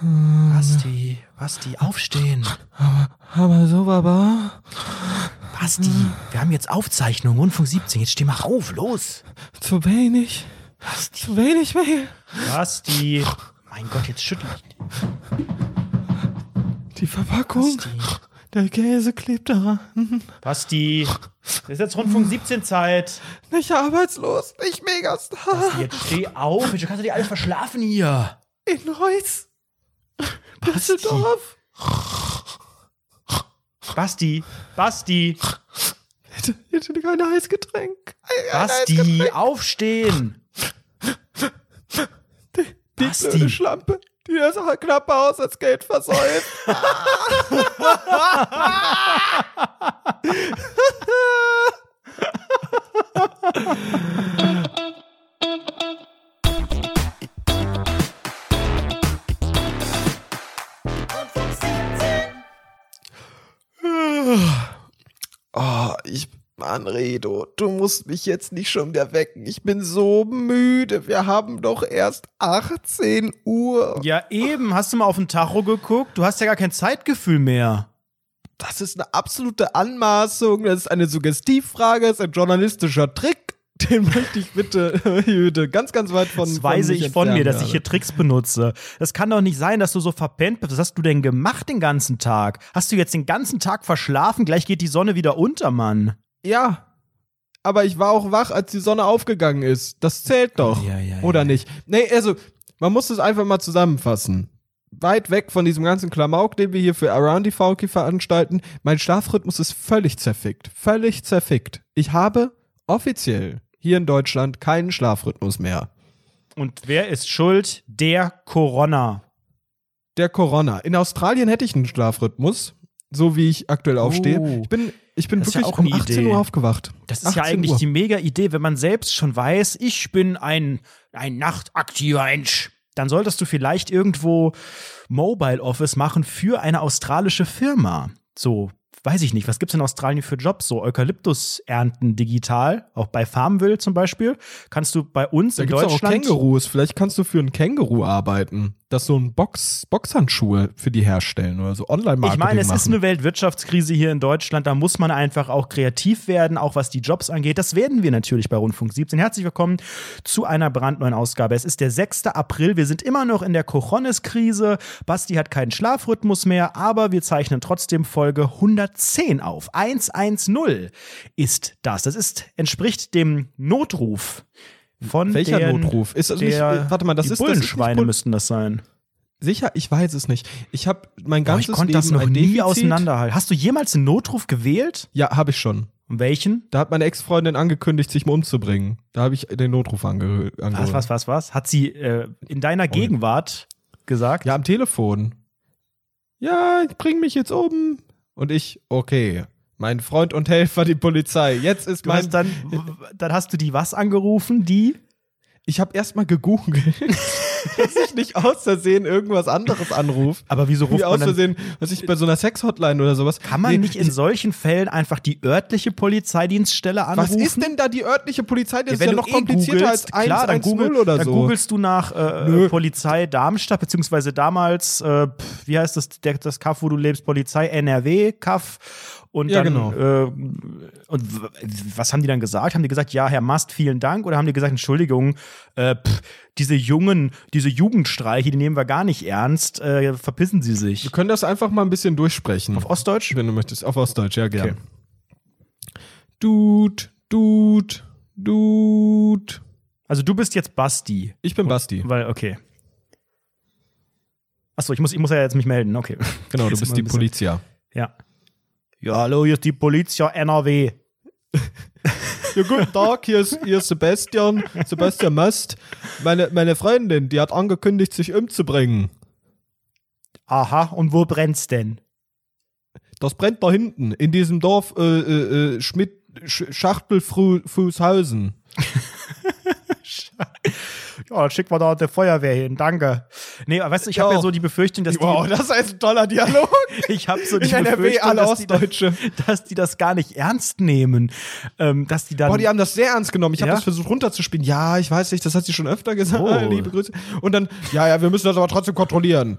Basti, Basti, aufstehen. Aber, aber so, Baba. Basti, wir haben jetzt Aufzeichnung, Rundfunk 17. Jetzt steh mal auf, los. Zu wenig. Zu wenig Mehl. Basti. Mein Gott, jetzt schüttel ich. Die Verpackung. Basti. Der Käse klebt daran. Basti. Das ist jetzt Rundfunk 17 Zeit. Nicht arbeitslos, nicht Megastar. Basti, jetzt steh auf. Du kannst doch nicht alles verschlafen hier. In Reus. Basti. Düsseldorf. Basti. Basti. Hätte, hätte kein Heißgetränk. Ein- ein Basti, Heißgetränk. aufstehen. Die Basti. blöde Schlampe. Die das knappe aus als Geld versäumt. Oh, ich, Manredo, du musst mich jetzt nicht schon wieder wecken. Ich bin so müde. Wir haben doch erst 18 Uhr. Ja, eben. Hast du mal auf den Tacho geguckt? Du hast ja gar kein Zeitgefühl mehr. Das ist eine absolute Anmaßung. Das ist eine Suggestivfrage. Das ist ein journalistischer Trick. Den möchte ich bitte, bitte ganz, ganz weit von Das weise ich von mir, dass ich hier Tricks benutze. Das kann doch nicht sein, dass du so verpennt bist. Was hast du denn gemacht den ganzen Tag? Hast du jetzt den ganzen Tag verschlafen? Gleich geht die Sonne wieder unter, Mann. Ja. Aber ich war auch wach, als die Sonne aufgegangen ist. Das zählt doch. Ja, ja, Oder ja. nicht? Nee, also, man muss es einfach mal zusammenfassen. Weit weg von diesem ganzen Klamauk, den wir hier für Around the Falky veranstalten. Mein Schlafrhythmus ist völlig zerfickt. Völlig zerfickt. Ich habe offiziell hier in Deutschland keinen Schlafrhythmus mehr. Und wer ist schuld? Der Corona. Der Corona. In Australien hätte ich einen Schlafrhythmus, so wie ich aktuell aufstehe. Oh. Ich bin, ich bin ja wirklich auch um eine 18 Idee. Uhr aufgewacht. Das ist ja 18 eigentlich Uhr. die mega Idee, wenn man selbst schon weiß, ich bin ein, ein nachtaktiver Mensch. Dann solltest du vielleicht irgendwo Mobile Office machen für eine australische Firma. So, weiß ich nicht, was gibt's in Australien für Jobs? So Eukalyptus ernten digital, auch bei Farmville zum Beispiel. Kannst du bei uns Da in gibt's auch Deutschland Kängurus. Vielleicht kannst du für ein Känguru arbeiten. Das so ein Box, Boxhandschuhe für die herstellen oder so Online-Marketing Ich meine, es machen. ist eine Weltwirtschaftskrise hier in Deutschland. Da muss man einfach auch kreativ werden, auch was die Jobs angeht. Das werden wir natürlich bei Rundfunk 17. Herzlich willkommen zu einer brandneuen Ausgabe. Es ist der 6. April. Wir sind immer noch in der Cojones-Krise. Basti hat keinen Schlafrhythmus mehr, aber wir zeichnen trotzdem Folge 110 auf. 110 ist das. Das ist, entspricht dem Notruf von Welcher den, Notruf? Ist das nicht, der, warte mal, das die ist das ist nicht Bullenschweine Bull- müssten das sein. Sicher, ich weiß es nicht. Ich habe mein Boah, ganzes ich konnte Leben das noch nie auseinanderhalten. Hast du jemals einen Notruf gewählt? Ja, habe ich schon. Und welchen? Da hat meine Ex-Freundin angekündigt, sich mal umzubringen. Da habe ich den Notruf ange Was, was, was, was? Hat sie äh, in deiner Gegenwart gesagt? Ja, am Telefon. Ja, ich bring mich jetzt um. Und ich, okay. Mein Freund und Helfer, die Polizei. Jetzt ist Du mein. dann, dann hast du die was angerufen? Die? Ich habe erstmal gegoogelt, dass ich nicht aus Versehen irgendwas anderes anrufe. Aber wieso Wie ruft aus man dann? Versehen, was ich bei so einer Sex-Hotline oder sowas. Kann man Nee, nicht in solchen Fällen einfach die örtliche Polizeidienststelle Was anrufen? ist denn da die örtliche Polizei? Das ist wenn ja noch eh komplizierter als googelst, klar, dann, 110 google, oder dann so. googelst du nach äh, Nö. Polizei Darmstadt, beziehungsweise damals, äh, wie heißt das, das Kaff, wo du lebst, Polizei NRW, Kaff. Und Ja, dann, genau. äh, und was haben die dann gesagt? Haben die gesagt, ja, Herr Mast, vielen Dank? Oder haben die gesagt, Entschuldigung, äh, pf, diese jungen, diese Jugendstreiche, die nehmen wir gar nicht ernst, äh, verpissen Sie sich. Wir können das einfach mal ein bisschen durchsprechen. Auf Ostdeutsch? wenn du möchtest. Auf Ostdeutsch, ja, gern. Okay. Dude, Dude, Dude. Also du bist jetzt Basti. Ich bin Basti. Weil, okay. Achso, ich muss, ich muss ja jetzt mich melden, okay. Genau, du bist die Polizia. Ja. Ja, hallo, hier ist die Polizei NRW. Ja, guten Tag, hier ist, hier ist Sebastian, Sebastian Mast. Meine, meine Freundin, die hat angekündigt, sich umzubringen. Aha, und wo brennt's denn? Das brennt da hinten, in diesem Dorf äh, äh, äh, Schmidt, Sch Schachtelfußhausen. Ja, dann schicken wir da der Feuerwehr hin, danke. Nee, aber weißt du, ich habe Ja. so die Befürchtung, dass Wow, die, das ist ein toller Dialog. ich habe so die NRW Befürchtung, alle dass die, das, Ostdeutsche. dass die das gar nicht ernst nehmen. Ähm, dass die dann. Boah, die haben das sehr ernst genommen. Ich habe Ja? das versucht runterzuspielen. Ja, ich weiß nicht, das hat sie schon öfter gesagt. Oh. Liebe Grüße. Und dann, ja, ja, wir müssen das aber trotzdem kontrollieren.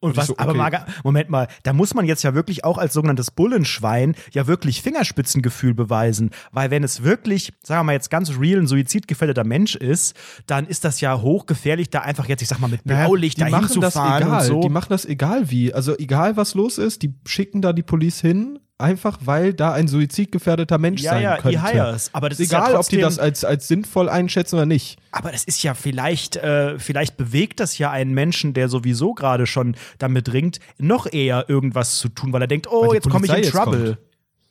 Und was, so, aber okay. mal, ga- Moment mal, da muss man jetzt ja wirklich auch als sogenanntes Bullenschwein ja wirklich Fingerspitzengefühl beweisen. Weil wenn es wirklich, sagen wir mal jetzt ganz real, ein suizidgefährdeter Mensch ist, dann ist das ja hochgefährlich, da einfach jetzt, ich sag mal, mit Naja, Blaulicht die dahin machen zu das fahren egal. und so. Die machen das egal wie. Also egal was los ist, die schicken da die Police hin, einfach weil da ein suizidgefährdeter Mensch ja, sein ja, könnte. E-Hires. Aber das ist ist ja egal, ob die trotzdem- das als, als sinnvoll einschätzen oder nicht. Aber das ist ja vielleicht, äh, vielleicht bewegt das ja einen Menschen, der sowieso gerade schon damit ringt, noch eher irgendwas zu tun, weil er denkt, oh, Weil jetzt komme ich in Trouble. kommt.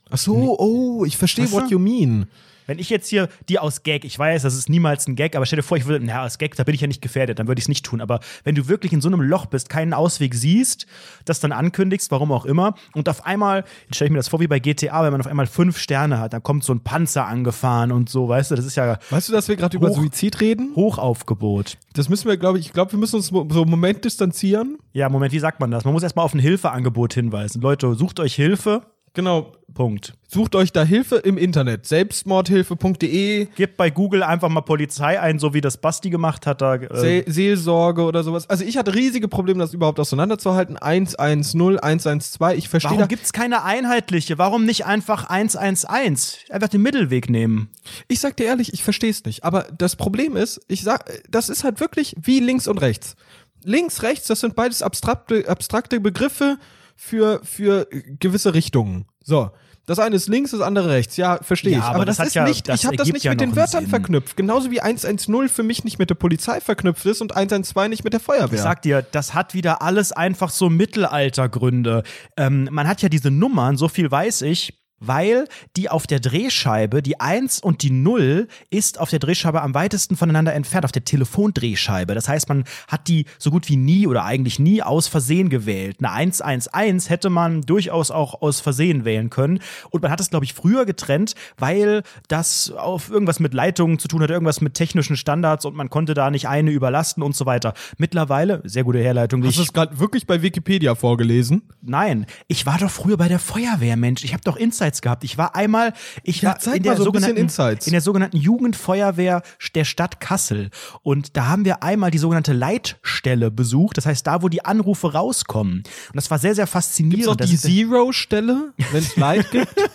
Ach so, oh, ich verstehe what you mean. Wenn ich jetzt hier dir aus Gag, ich weiß, das ist niemals ein Gag, aber stell dir vor, ich würde, na, aus Gag, da bin ich ja nicht gefährdet, dann würde ich es nicht tun. Aber wenn du wirklich in so einem Loch bist, keinen Ausweg siehst, das dann ankündigst, warum auch immer, und auf einmal, jetzt stelle ich mir das vor wie bei GTA, wenn man auf einmal fünf Sterne hat, dann kommt so ein Panzer angefahren und so, weißt du, das ist ja Weißt du, dass wir gerade über Suizid reden? Hochaufgebot. Das müssen wir, glaube ich, ich glaube, wir müssen uns so einen Moment distanzieren. Ja, Moment, wie sagt man das? Man muss erstmal auf ein Hilfeangebot hinweisen. Leute, sucht euch Hilfe. Genau. Punkt. Sucht euch da Hilfe im Internet. Selbstmordhilfe.de, Gebt bei Google einfach mal Polizei ein, so wie das Basti gemacht hat. Da, äh, Se Seelsorge oder sowas. Also ich hatte riesige Probleme, das überhaupt auseinanderzuhalten. 110, 112. Ich verstehe warum da. gibt es keine einheitliche? Warum nicht einfach 111? Einfach den Mittelweg nehmen. Ich sag dir ehrlich, ich verstehe es nicht. Aber das Problem ist, ich sag, das ist halt wirklich wie links und rechts. Links, rechts, das sind beides abstrakte, abstrakte Begriffe für, für gewisse Richtungen. So. Das eine ist links, das andere rechts. Ja, verstehe Ja, ich. aber Aber, das das, ist ja- nicht, das ich habe das nicht ja mit den Wörtern Sinn. verknüpft. Genauso wie 110 für mich nicht mit der Polizei verknüpft ist und 112 nicht mit der Feuerwehr. Ich sag dir, das hat wieder alles einfach so Mittelaltergründe. Ähm, man hat ja diese Nummern, so viel weiß ich. Weil die auf der Drehscheibe, die 1 und die 0 ist auf der Drehscheibe am weitesten voneinander entfernt, auf der Telefondrehscheibe. Das heißt, man hat die so gut wie nie oder eigentlich nie aus Versehen gewählt. Eine 111 hätte man durchaus auch aus Versehen wählen können. Und man hat es, glaube ich, früher getrennt, weil das auf irgendwas mit Leitungen zu tun hat, irgendwas mit technischen Standards und man konnte da nicht eine überlasten und so weiter. Mittlerweile, sehr gute Herleitung, Hast du es gerade wirklich bei Wikipedia vorgelesen? Nein, ich war doch früher bei der Feuerwehr, Mensch. Ich habe doch Insights gehabt. Ich war einmal, ich Ja, war in der, so sogenannten, in der sogenannten Jugendfeuerwehr der Stadt Kassel. Und da haben wir einmal die sogenannte Leitstelle besucht. Das heißt, da, wo die Anrufe rauskommen. Und das war sehr, sehr faszinierend. Gibt's auch die Zero-Stelle, wenn es Light gibt?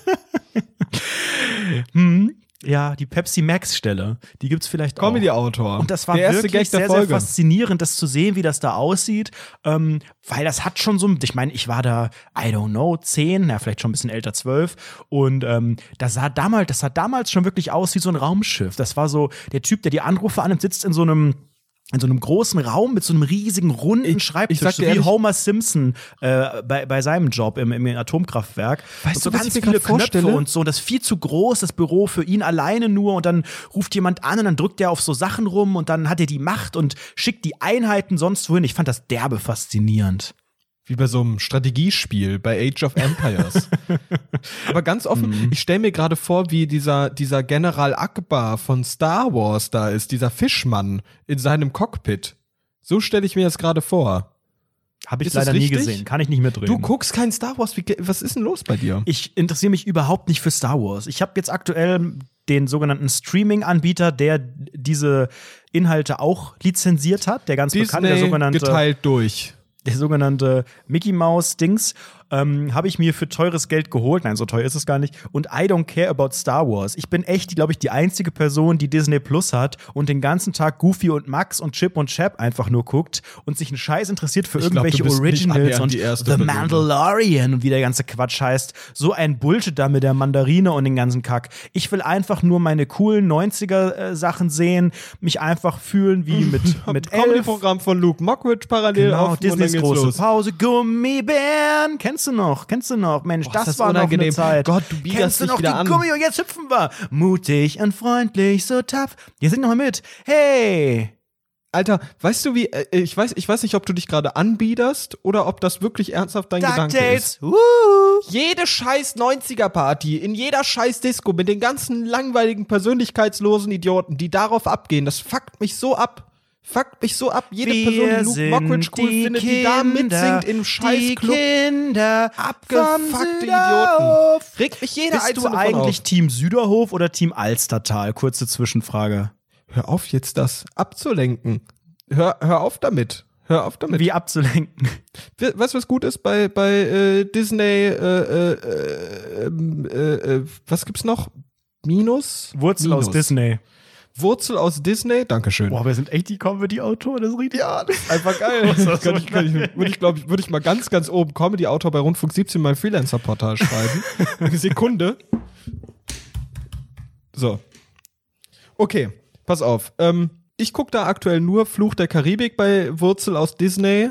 ja, die Pepsi Max-Stelle. Die gibt's vielleicht auch. Comedy-Autor. Und das war der erste wirklich sehr, sehr faszinierend, das zu sehen, wie das da aussieht. Ähm, weil das hat schon so, ich meine, ich war da, I don't know, zehn, ja, vielleicht schon ein bisschen älter, zwölf. Und ähm, das sah damals, das sah damals schon wirklich aus wie so ein Raumschiff. Das war so, der Typ, der die Anrufe annimmt, sitzt in so einem in so einem großen Raum mit so einem riesigen runden Ich- Schreibtisch, ich sag so wie ehrlich- Homer Simpson äh, bei, bei seinem Job im, im Atomkraftwerk. Weißt und so du, was ganz viele grad vorstelle? Knöpfe und so. Und das ist viel zu groß, das Büro für ihn alleine nur. Und dann ruft jemand an und dann drückt er auf so Sachen rum und dann hat er die Macht und schickt die Einheiten sonst wohin. Ich fand das derbe faszinierend. Wie bei so einem Strategiespiel bei Age of Empires. Aber ganz offen, Mhm. ich stelle mir gerade vor, wie dieser, dieser General Akbar von Star Wars da ist, dieser Fischmann in seinem Cockpit. So stelle ich mir das gerade vor. Habe ich Ist leider nie gesehen. Kann ich nicht mitreden. Du guckst kein Star Wars. Wie, was ist denn los bei dir? Ich interessiere mich überhaupt nicht für Star Wars. Ich habe jetzt aktuell den sogenannten Streaming-Anbieter, der diese Inhalte auch lizenziert hat, der ganz bekannte, der Disney sogenannte geteilt durch. Der sogenannte Mickey Mouse Dings, ähm, habe ich mir für teures Geld geholt. Nein, so teuer ist es gar nicht. Und I don't care about Star Wars. Ich bin echt, glaube ich, die einzige Person, die Disney Plus hat und den ganzen Tag Goofy und Max und Chip und Chap einfach nur guckt und sich einen Scheiß interessiert für Ich glaub, irgendwelche nicht Originals und The Person. Mandalorian und wie der ganze Quatsch heißt. So ein Bullshit da mit der Mandarine und den ganzen Kack. Ich will einfach nur meine coolen 90er-Sachen sehen, mich einfach fühlen wie mit, mit. Comedy-Programm von Luke Mockridge parallel Genau, auf Disneys große los. Pause. Gummibären. Kennst du noch? Kennst du noch? Mensch, Boah, das, ist das war unangenehm. noch eine Zeit. Gott, du Kennst du noch die an. Gummi und jetzt hüpfen wir. Mutig und freundlich, so tough. Ihr singt noch mal mit. Hey. Alter, weißt du wie, äh, ich weiß, ich weiß nicht, ob du dich gerade anbiederst oder ob das wirklich ernsthaft dein Gedanke ist. DuckTales. Woo. Jede scheiß 90er-Party, in jeder scheiß Disco mit den ganzen langweiligen, persönlichkeitslosen Idioten, die darauf abgehen, das fuckt mich so ab. Fuckt mich so ab. Jede Wir Person, die Luke Mockridge cool die findet, die da Kinder, mitsingt im scheiß Die. Kinder Abgefuckte Idioten. Regt mich jeder Bist du einzelne von eigentlich auf. Team Süderhof oder Team Alstertal? Kurze Zwischenfrage. Hör auf, jetzt das abzulenken. Hör, hör auf damit. Hör auf damit. Wie abzulenken. We- Weißt du, was gut ist bei, bei äh, Disney? Äh, äh, ähm, äh, äh, was gibt's noch? Minus? Wurzel Minus. aus Disney. Wurzel aus Disney? Dankeschön. Boah, wir sind echt die Comedy-Autoren, das richtig. Ja, einfach geil. So kann ich, kann ich, würde ich, glaube ich, würde ich mal ganz, ganz oben Comedy-Autor bei Rundfunk 17 mein Freelancer-Portal schreiben. Eine Sekunde. So. Okay, pass auf. Ähm, ich gucke da aktuell nur Fluch der Karibik bei Wurzel aus Disney,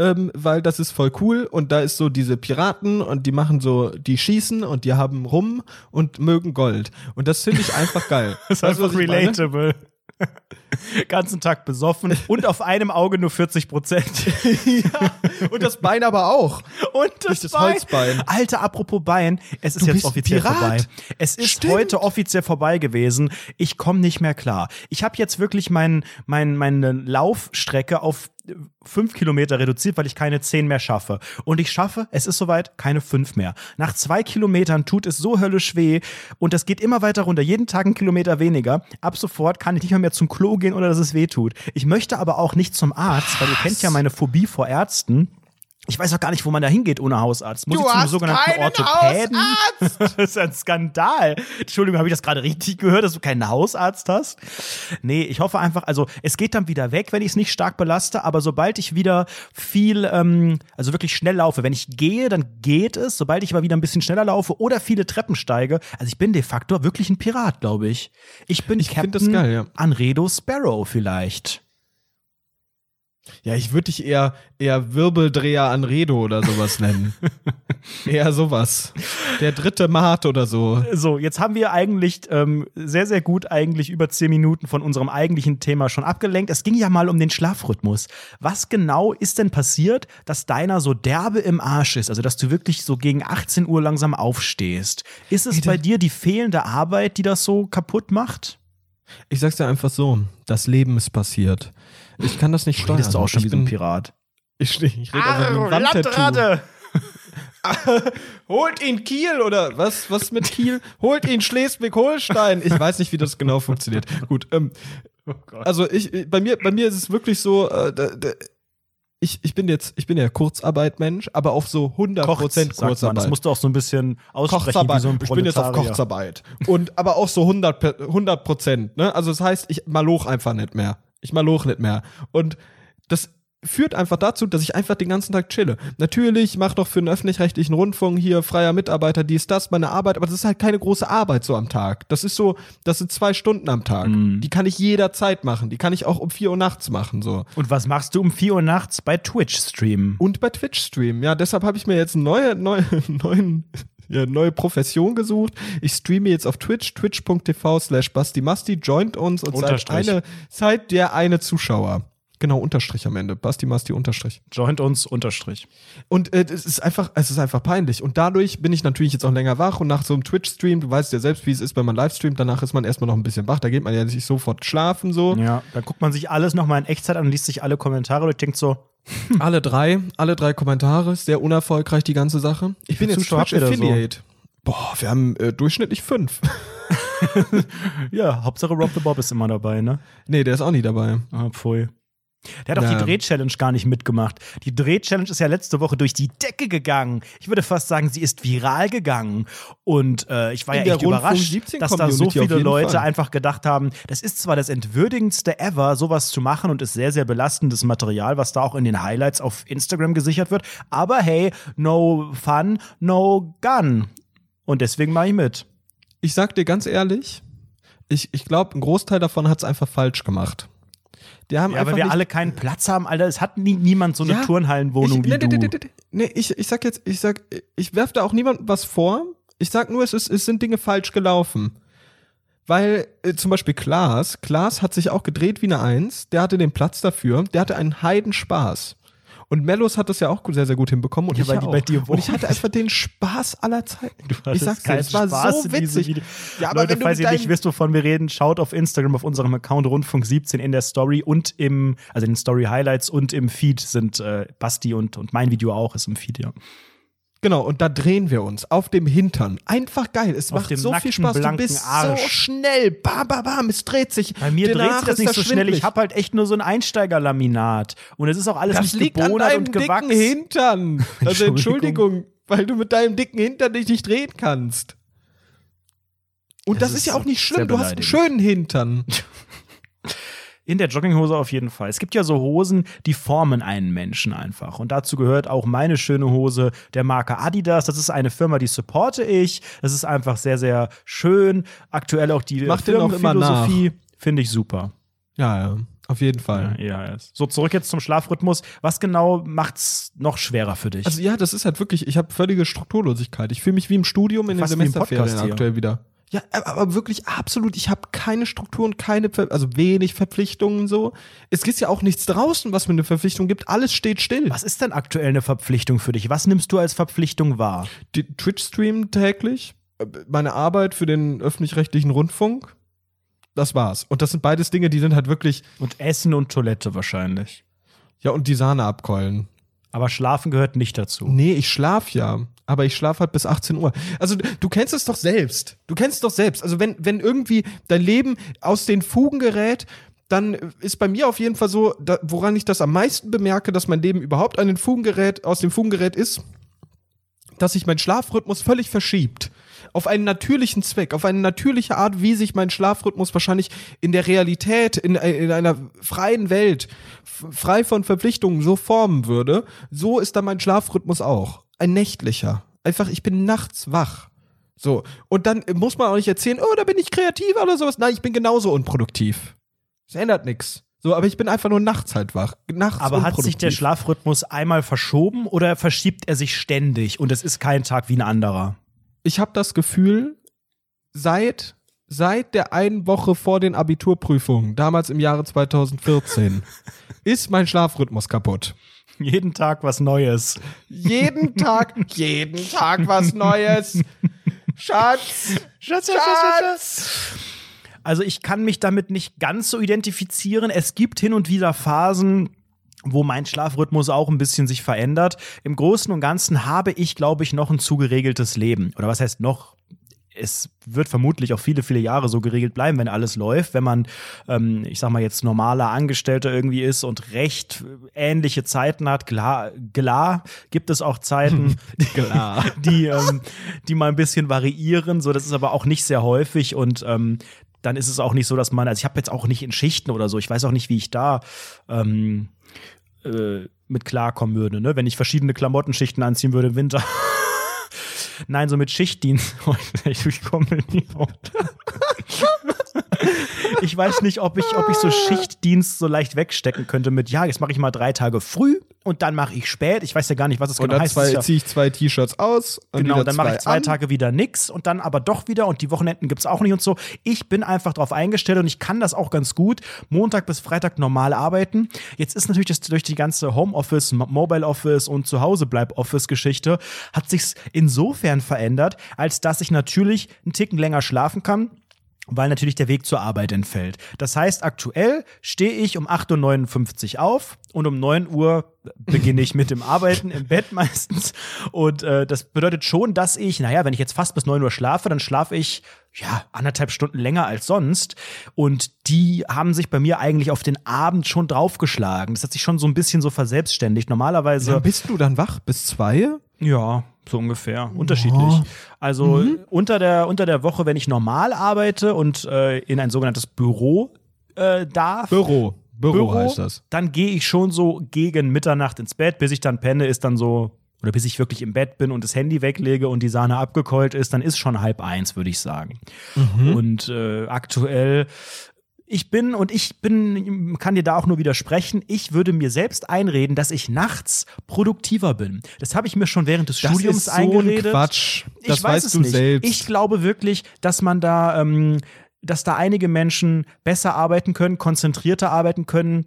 ähm, weil das ist voll cool und da ist so diese Piraten und die machen so, die schießen und die haben Rum und mögen Gold. Und das finde ich einfach geil. Das ist Weißt einfach relatable. Ganzen Tag besoffen und auf einem Auge nur 40 Prozent. Und das Bein aber auch. Und Durch das Holzbein. Alter, apropos Bein, es ist Du jetzt offiziell Pirat. vorbei. Es ist Stimmt. heute offiziell vorbei gewesen. Ich komme nicht mehr klar. Ich habe jetzt wirklich mein, mein, meine Laufstrecke auf fünf Kilometer reduziert, weil ich keine zehn mehr schaffe. Und ich schaffe, es ist soweit, keine fünf mehr. Nach zwei Kilometern tut es so höllisch weh und das geht immer weiter runter. Jeden Tag ein Kilometer weniger. Ab sofort kann ich nicht mehr, mehr zum Klo gehen oder dass es weh tut. Ich möchte aber auch nicht zum Arzt, weil ihr kennt ja meine Phobie vor Ärzten. Ich weiß auch gar nicht, wo man da hingeht ohne Hausarzt. Muss Du ich zu einem hast sogenannten keinen Orthopäden? das ist ein Skandal. Entschuldigung, habe ich das gerade richtig gehört, dass du keinen Hausarzt hast? Nee, ich hoffe einfach, also es geht dann wieder weg, wenn ich es nicht stark belaste, aber sobald ich wieder viel, ähm, also wirklich schnell laufe, wenn ich gehe, dann geht es. Sobald ich aber wieder ein bisschen schneller laufe oder viele Treppen steige, also ich bin de facto wirklich ein Pirat, glaube ich. Ich bin Ich Captain das geil, ja. Anredo Sparrow vielleicht. Ja, ich würde dich eher, eher Wirbeldreher an Redo oder sowas nennen. eher sowas. Der dritte Mart oder so. So, jetzt haben wir eigentlich ähm, sehr, sehr gut eigentlich über zehn Minuten von unserem eigentlichen Thema schon abgelenkt. Es ging ja mal um den Schlafrhythmus. Was genau ist denn passiert, dass deiner so derbe im Arsch ist? Also, dass du wirklich so gegen 18 Uhr langsam aufstehst. Ist es bei dir die fehlende Arbeit, die das so kaputt macht? Ich sag's dir einfach so, das Leben ist passiert. Ich kann das nicht steuern. Redest du auch schon ich wie so ein Pirat? Ich, ich rede einfach mit einem Wandtattoo. Holt ihn Kiel oder was? Was mit Kiel? Holt ihn Schleswig-Holstein. Ich weiß nicht, wie das genau funktioniert. Gut, ähm, also ich, ich- bei mir, bei mir ist es wirklich so, äh, da, da, ich, ich bin jetzt, ich bin ja Kurzarbeitmensch, aber auf so 100% Kocht, sagt man. Kurzarbeit. Das musst du auch so ein bisschen aussprechen wie Kochsarbeit. so ein ich bin jetzt auf. Kochsarbeit. Und aber auch so 100 per- 100 Prozent. Ne? Also das heißt, ich maloch einfach nicht mehr. Ich maloch nicht mehr. Und das führt einfach dazu, dass ich einfach den ganzen Tag chille. Natürlich, ich mache doch für den öffentlich-rechtlichen Rundfunk hier freier Mitarbeiter dies, das, meine Arbeit, aber das ist halt keine große Arbeit so am Tag. Das ist so, das sind zwei Stunden am Tag. Mhm. Die kann ich jederzeit machen. Die kann ich auch um 4 Uhr nachts machen. so. Und was machst du um 4 Uhr nachts bei Twitch streamen? Und bei Twitch streamen. Ja, deshalb habe ich mir jetzt eine neue, neue, neuen, ja, neue Profession gesucht. Ich streame jetzt auf Twitch, twitch.tv slash bastimasti, joint uns und seid eine, seid der eine Zuschauer. Genau, Unterstrich am Ende. Bastimasti Unterstrich. Joint uns Unterstrich. Und äh, es ist einfach, es ist einfach peinlich. Und dadurch bin ich natürlich jetzt auch länger wach und nach so einem Twitch-Stream, du weißt ja selbst, wie es ist, wenn man livestreamt, danach ist man erstmal noch ein bisschen wach, da geht man ja nicht sofort schlafen so. Ja, dann guckt man sich alles nochmal in Echtzeit an, liest sich alle Kommentare und denkt so, Alle drei, alle drei Kommentare, sehr unerfolgreich die ganze Sache. Ich bin viele jetzt Twitch da so? Affiliate. Boah, wir haben äh, durchschnittlich fünf. ja, Hauptsache Rob the Bob ist immer dabei, ne? nee, der ist auch nie dabei. Ah, pfui. Der hat doch Ja. die Dreh-Challenge gar nicht mitgemacht. Die Dreh-Challenge ist ja letzte Woche durch die Decke gegangen. Ich würde fast sagen, sie ist viral gegangen. Und äh, ich war In ja echt überrascht, 17 dass da so viele Leute Fall. einfach gedacht haben, das ist zwar das entwürdigendste ever, sowas zu machen und ist sehr, sehr belastendes Material, was da auch in den Highlights auf Instagram gesichert wird. Aber hey, no fun, no gun. Und deswegen mache ich mit. Ich sag dir ganz ehrlich, ich, ich glaube, ein Großteil davon hat es einfach falsch gemacht. Die haben Ja, einfach weil wir alle keinen Platz haben, Alter. Es hat nie, niemand so eine Ja, Turnhallenwohnung ich, wie nee, du. Nee, nee, ich, ich sag jetzt, ich sag, ich werf da auch niemandem was vor. Ich sag nur, es, ist, es sind Dinge falsch gelaufen. Weil äh, zum Beispiel Klaas, Klaas hat sich auch gedreht wie eine Eins, der hatte den Platz dafür, der hatte einen Heidenspaß. Und Mellos hat das ja auch sehr, sehr gut hinbekommen. Und Ja, ich ja bei dir und ich hatte einfach den Spaß aller Zeiten. ich sag's dir, es war Spaß so witzig. Ja, aber Leute, wenn falls ihr nicht wisst, wovon wir reden, schaut auf Instagram auf unserem Account Rundfunk 17 in der Story und im, also in den Story Highlights und im Feed sind äh, Basti und, und mein Video auch ist im Feed, ja. Genau, und da drehen wir uns auf dem Hintern. Einfach geil. Es Auf macht so viel nackten, Spaß. Du bist Arsch. so schnell. Bam, bam, bam. Es dreht sich. Bei mir dreht sich das nicht so schnell. Ich habe halt echt nur so ein Einsteigerlaminat. Und es ist auch alles Das nicht liegt an gebonert deinem und dicken gewachsen. Hintern. Also Entschuldigung. Weil du mit deinem dicken Hintern dich nicht drehen kannst. Und Das das, ist ist ja auch nicht schlimm. Du hast einen schönen Hintern. In der Jogginghose auf jeden Fall. Es gibt ja so Hosen, die formen einen Menschen einfach. Und dazu gehört auch meine schöne Hose der Marke Adidas. Das ist eine Firma, die supporte ich. Das ist einfach sehr, sehr schön. Aktuell auch die Mach den auch immer Firmenphilosophie. Finde ich super. Ja, ja. Auf jeden Fall. Ja, ja. So, zurück jetzt zum Schlafrhythmus. Was genau macht's noch schwerer für dich? Also ja, das ist halt wirklich, ich habe völlige Strukturlosigkeit. Ich fühle mich wie im Studium in den Fast im Semesterferien aktuell wieder. Ja, aber wirklich absolut. Ich habe keine Strukturen, keine, Ver also wenig Verpflichtungen so. Es gibt ja auch nichts draußen, was mir eine Verpflichtung gibt. Alles steht still. Was ist denn aktuell eine Verpflichtung für dich? Was nimmst du als Verpflichtung wahr? Die Twitch-Stream täglich, äh, meine Arbeit für den öffentlich-rechtlichen Rundfunk. Das war's. Und das sind beides Dinge, die sind halt wirklich, Und Essen und Toilette wahrscheinlich. ja, und die Sahne abkeulen. Aber Schlafen gehört nicht dazu. Nee, ich schlaf ja. Aber ich schlaf halt bis 18 Uhr. Also du- du kennst es doch selbst. Du kennst es doch selbst. Also wenn, wenn irgendwie dein Leben aus den Fugen gerät, dann ist bei mir auf jeden Fall so, da, woran ich das am meisten bemerke, dass mein Leben überhaupt an den Fugen gerät, aus dem Fugen gerät ist, dass sich mein Schlafrhythmus völlig verschiebt. Auf einen natürlichen Zweck, auf eine natürliche Art, wie sich mein Schlafrhythmus wahrscheinlich in der Realität, in, in einer freien Welt, frei von Verpflichtungen so formen würde, so ist dann mein Schlafrhythmus auch. Ein nächtlicher. Einfach, ich bin nachts wach. So. Und dann muss man auch nicht erzählen, oh, da bin ich kreativ oder sowas. Nein, ich bin genauso unproduktiv. Es ändert nichts. So, aber ich bin einfach nur nachts halt wach. Nachts Aber hat sich der. Schlafrhythmus einmal verschoben oder verschiebt er sich ständig und es ist kein Tag wie ein anderer? Ich habe das Gefühl, seit, seit der einen Woche vor den Abiturprüfungen, damals im Jahre 2014, ist mein Schlafrhythmus kaputt. Jeden Tag was Neues. Jeden Tag, jeden Tag was Neues. Schatz, Schatz, Schatz. Also ich kann mich damit nicht ganz so identifizieren. Es gibt hin und wieder Phasen, wo mein Schlafrhythmus auch ein bisschen sich verändert. Im Großen und Ganzen habe ich, glaube ich, noch ein zu geregeltes Leben. Oder was heißt noch? Es wird vermutlich auch viele, viele Jahre so geregelt bleiben, wenn alles läuft. Wenn man, ähm, ich sag mal jetzt normaler Angestellter irgendwie ist und recht ähnliche Zeiten hat, klar, klar gibt es auch Zeiten, Klar. die, ähm, die mal ein bisschen variieren. So, das ist aber auch nicht sehr häufig und ähm, dann ist es auch nicht so, dass man, also ich habe jetzt auch nicht in Schichten oder so, ich weiß auch nicht, wie ich da ähm, äh, mit klarkommen würde, ne? wenn ich verschiedene Klamottenschichten anziehen würde im Winter. Nein, so mit Schichtdienst. ich komme nicht auf. Ich weiß nicht, ob ich, ob ich so Schichtdienst so leicht wegstecken könnte mit, ja, jetzt mache ich mal drei Tage früh und dann mache ich spät. Ich weiß ja gar nicht, was es genau heißt. Zwei, ja- ziehe ich zwei T-Shirts aus. Und Genau, dann mache ich zwei an. Tage wieder nix und dann aber doch wieder und die Wochenenden gibt's auch nicht und so. Ich bin einfach drauf eingestellt und ich kann das auch ganz gut. Montag bis Freitag normal arbeiten. Jetzt ist natürlich das, durch die ganze Homeoffice, Mo- Mobile Office und Zuhause-Bleib-Office-Geschichte hat sich's insofern verändert, als dass ich natürlich einen Ticken länger schlafen kann weil natürlich der Weg zur Arbeit entfällt. Das heißt, aktuell stehe ich um 8.59 Uhr auf und um 9 Uhr beginne ich mit dem Arbeiten im Bett meistens. Und äh, das bedeutet schon, dass ich, naja, wenn ich jetzt fast bis 9 Uhr schlafe, dann schlafe ich ja anderthalb Stunden länger als sonst. Und die haben sich bei mir eigentlich auf den Abend schon draufgeschlagen. Das hat sich schon so ein bisschen so verselbstständigt. Normalerweise. Dann bist du dann wach bis zwei? Ja, so ungefähr. Unterschiedlich. Also unter, der, unter der Woche, wenn ich normal arbeite und äh, in ein sogenanntes Büro äh, darf. Büro. Büro, heißt das. Dann gehe ich schon so gegen Mitternacht ins Bett, bis ich dann penne, ist dann so, oder bis ich wirklich im Bett bin und das Handy weglege und die Sahne abgekeult ist, dann ist schon halb eins, würde ich sagen. Und äh, aktuell ich bin und ich bin, kann dir da auch nur widersprechen, ich würde mir selbst einreden, dass ich nachts produktiver bin. Das habe ich mir schon während des Studiums ist so eingeredet. ein Quatsch. Das ich weiß weißt es du nicht. selbst. Ich glaube wirklich, dass man da, ähm, dass da einige Menschen besser arbeiten können, konzentrierter arbeiten können.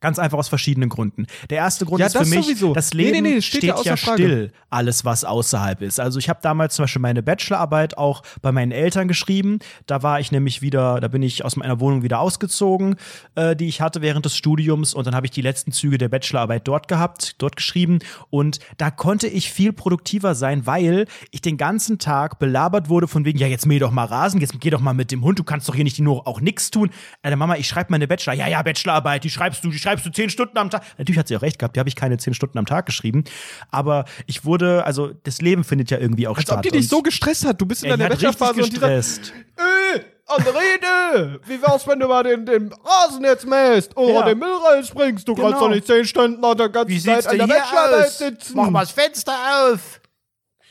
Ganz einfach aus verschiedenen Gründen. Der erste Grund Ja, ist für mich, sowieso. das Nee, Leben nee, nee, das steht steht, ja ja still, alles was außerhalb ist. Also ich habe damals zum Beispiel meine Bachelorarbeit auch bei meinen Eltern geschrieben. Da war ich nämlich wieder, da bin ich aus meiner Wohnung wieder ausgezogen, äh, die ich hatte während des Studiums und dann habe ich die letzten Züge der Bachelorarbeit dort gehabt, dort geschrieben und da konnte ich viel produktiver sein, weil ich den ganzen Tag belabert wurde von wegen, ja jetzt mäh doch mal Rasen, jetzt geh doch mal mit dem Hund, du kannst doch hier nicht nur auch nichts tun. Alter Mama, ich schreibe meine Bachelor, ja ja Bachelorarbeit, die schreibst du, die schreibst du zehn Stunden am Tag. Natürlich hat sie auch recht gehabt, die habe ich keine zehn Stunden am Tag geschrieben, aber ich wurde, also das Leben findet ja irgendwie auch Als statt. ob die dich so gestresst hat. Du bist in deiner Bachelorphase und die sagt, gestresst. Ey, Andrede, wie wär's, wenn du mal den, den Rasen jetzt mähst oder Ja. den Müll rausbringst? Du kannst Genau. doch nicht zehn Stunden an der ganzen Zeit an der Bachelorarbeit sitzen. das Fenster auf.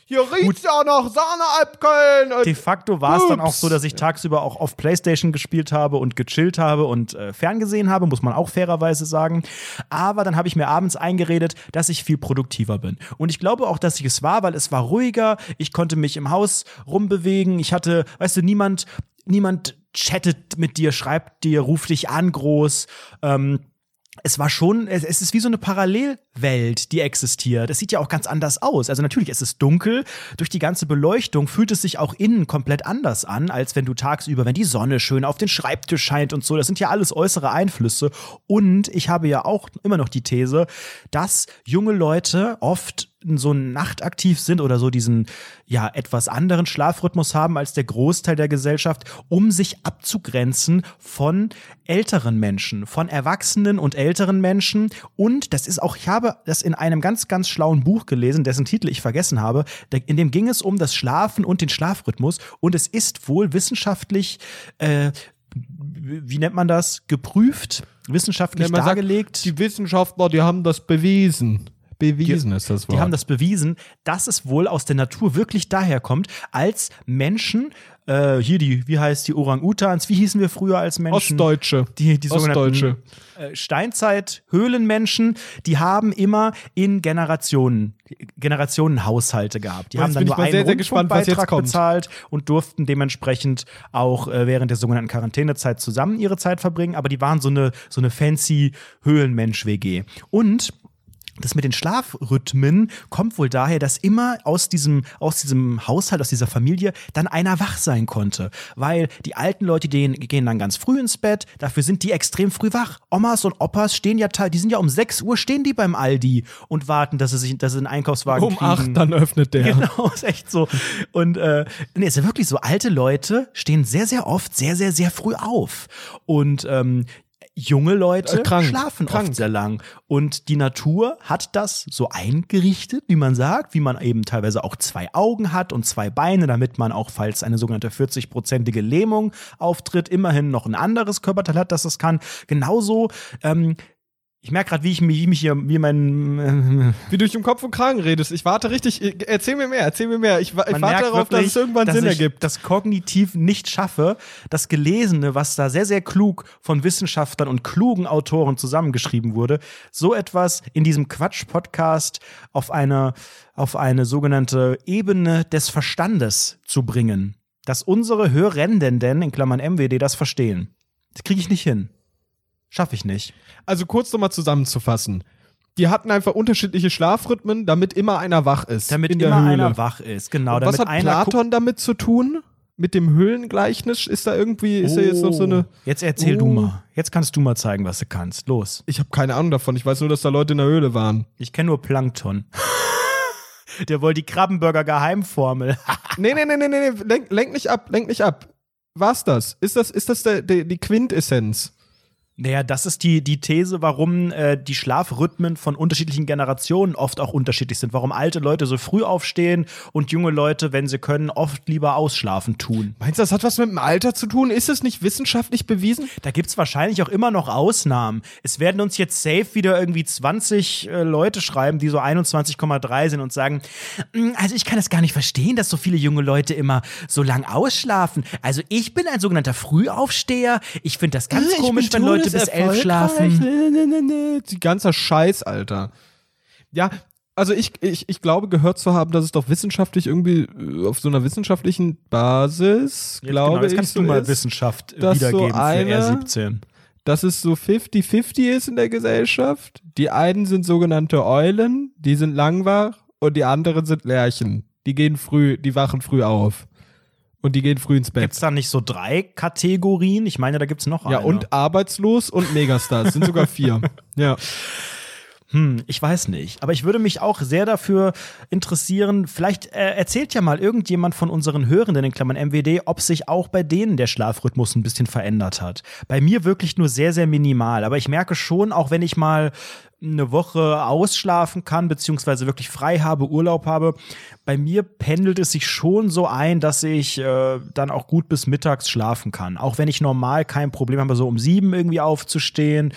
Hier riecht's ja nach Sahnealpköln. De facto war es dann auch so, dass ich tagsüber auch auf Playstation gespielt habe und gechillt habe und äh, ferngesehen habe, muss man auch fairerweise sagen. Aber dann habe ich mir abends eingeredet, dass ich viel produktiver bin. Und ich glaube auch, dass ich es war, weil es war ruhiger. Ich konnte mich im Haus rumbewegen. Ich hatte, weißt du, niemand, niemand chattet mit dir, schreibt dir, ruft dich an groß. Ähm, es war schon, es, es ist wie so eine Parallelwelt, die existiert. Es sieht ja auch ganz anders aus. Also natürlich, es ist dunkel. Durch die ganze Beleuchtung fühlt es sich auch innen komplett anders an, als wenn du tagsüber, wenn die Sonne schön auf den Schreibtisch scheint und so. Das sind ja alles äußere Einflüsse. Und ich habe ja auch immer noch die These, dass junge Leute oft so nachtaktiv sind oder so diesen ja etwas anderen Schlafrhythmus haben als der Großteil der Gesellschaft, um sich abzugrenzen von älteren Menschen, von erwachsenen und älteren Menschen und das ist auch ich habe das in einem ganz ganz schlauen Buch gelesen, dessen Titel ich vergessen habe, in dem ging es um das Schlafen und den Schlafrhythmus und es ist wohl wissenschaftlich äh, wie nennt man das? Geprüft, wissenschaftlich sagt, dargelegt. die Wissenschaftler, die haben das bewiesen. Bewiesen ist das Wort. Die haben das bewiesen, dass es wohl aus der Natur wirklich daherkommt, als Menschen, äh, hier die, wie heißt die Orang-Utans, wie hießen wir früher als Menschen? Ostdeutsche. Die, die Ostdeutsche. sogenannten äh, Steinzeit-Höhlenmenschen, die haben immer in Generationen, Generationenhaushalte gehabt. Die Jetzt haben dann nur einen sehr, sehr gespannt, bezahlt und durften dementsprechend auch äh, während der sogenannten Quarantänezeit zusammen ihre Zeit verbringen, aber die waren so eine, so eine fancy Höhlenmensch-WG. Und das mit den Schlafrhythmen kommt wohl daher, dass immer aus diesem, aus diesem Haushalt, aus dieser Familie dann einer wach sein konnte. Weil die alten Leute, die gehen dann ganz früh ins Bett, dafür sind die extrem früh wach. Omas und Opas stehen ja, die sind ja um 6 Uhr stehen die beim Aldi und warten, dass sie sich, dass sie einen Einkaufswagen um kriegen. acht, dann öffnet der. Genau, ist echt so. Und äh, nee, ist ja wirklich so. Alte Leute stehen sehr, sehr oft sehr, sehr, sehr früh auf. Und ähm, junge Leute Äh, krank, schlafen krank. oft sehr lang. Und die Natur hat das so eingerichtet, wie man sagt, wie man eben teilweise auch zwei Augen hat und zwei Beine, damit man auch, falls eine sogenannte 40-prozentige Lähmung auftritt, immerhin noch ein anderes Körperteil hat, das das kann. Genauso ähm, ich merke gerade, wie ich mich, mich hier, wie mein, äh, Wie du dich im Kopf und Kragen redest. Ich warte richtig. Erzähl mir mehr, erzähl mir mehr. Ich, ich warte darauf, dass wirklich, es irgendwann dass Sinn ich ergibt. das kognitiv nicht schaffe, das Gelesene, was da sehr, sehr klug von Wissenschaftlern und klugen Autoren zusammengeschrieben wurde, so etwas in diesem Quatsch-Podcast auf eine, auf eine sogenannte Ebene des Verstandes zu bringen. Dass unsere Hörenden denn, in Klammern MWD, das verstehen. Das kriege ich nicht hin. Schaffe ich nicht. Also kurz nochmal zusammenzufassen. Die hatten einfach unterschiedliche Schlafrhythmen, damit immer einer wach ist. Damit in der immer Höhle. einer wach ist. Genau. Was hat Platon damit zu tun? Mit dem Höhlengleichnis? Ist da irgendwie, ist da jetzt noch so eine. Jetzt erzähl du Oh. mal. Jetzt kannst du mal zeigen, was du kannst. Los. Ich habe keine Ahnung davon. Ich weiß nur, dass da Leute in der Höhle waren. Ich kenne nur Plankton. Der wollte die Krabbenburger Geheimformel. Nee, nee, nee, nee, nee, nee. Lenk, lenk nicht ab, lenk nicht ab. War's das? Ist das, ist das der, der, die Quintessenz? Naja, das ist die, die These, warum äh, die Schlafrhythmen von unterschiedlichen Generationen oft auch unterschiedlich sind. Warum alte Leute so früh aufstehen und junge Leute, wenn sie können, oft lieber ausschlafen tun. Meinst du, das hat was mit dem Alter zu tun? Ist es nicht wissenschaftlich bewiesen? Da gibt's wahrscheinlich auch immer noch Ausnahmen. Es werden uns jetzt safe wieder irgendwie 20 äh, Leute schreiben, die so 21,3 sind und sagen, "Mm, also ich kann es gar nicht verstehen, dass so viele junge Leute immer so lang ausschlafen. Also ich bin ein sogenannter Frühaufsteher. Ich finde das ganz komisch, wenn Leute bis elf schlafen. Nee, nee, nee, nee. Die ganze Scheiß, Alter. Ja, also ich, ich, ich glaube gehört zu haben, dass es doch wissenschaftlich irgendwie äh, auf so einer wissenschaftlichen Basis, Jetzt, glaube genau, jetzt ich, kannst so du mal ist, Wissenschaft dass so wiedergeben für eine- R17. dass es so 50-50 ist in der Gesellschaft. Die einen sind sogenannte Eulen, die sind langwach und die anderen sind Lerchen. Die gehen früh, die wachen früh auf. Und die gehen früh ins Bett. Gibt es da nicht so drei Kategorien? Ich meine, da gibt es noch ja, eine. und arbeitslos und Megastars. sind sogar vier. Ja. Hm, ich weiß nicht. Aber ich würde mich auch sehr dafür interessieren. Vielleicht äh, erzählt ja mal irgendjemand von unseren Hörenden in Klammern MWD, ob sich auch bei denen der Schlafrhythmus ein bisschen verändert hat. Bei mir wirklich nur sehr, sehr minimal. Aber ich merke schon, auch wenn ich mal eine Woche ausschlafen kann, beziehungsweise wirklich frei habe, Urlaub habe. Bei mir pendelt es sich schon so ein, dass ich äh, dann auch gut bis mittags schlafen kann. Auch wenn ich normal kein Problem habe, so um sieben irgendwie aufzustehen,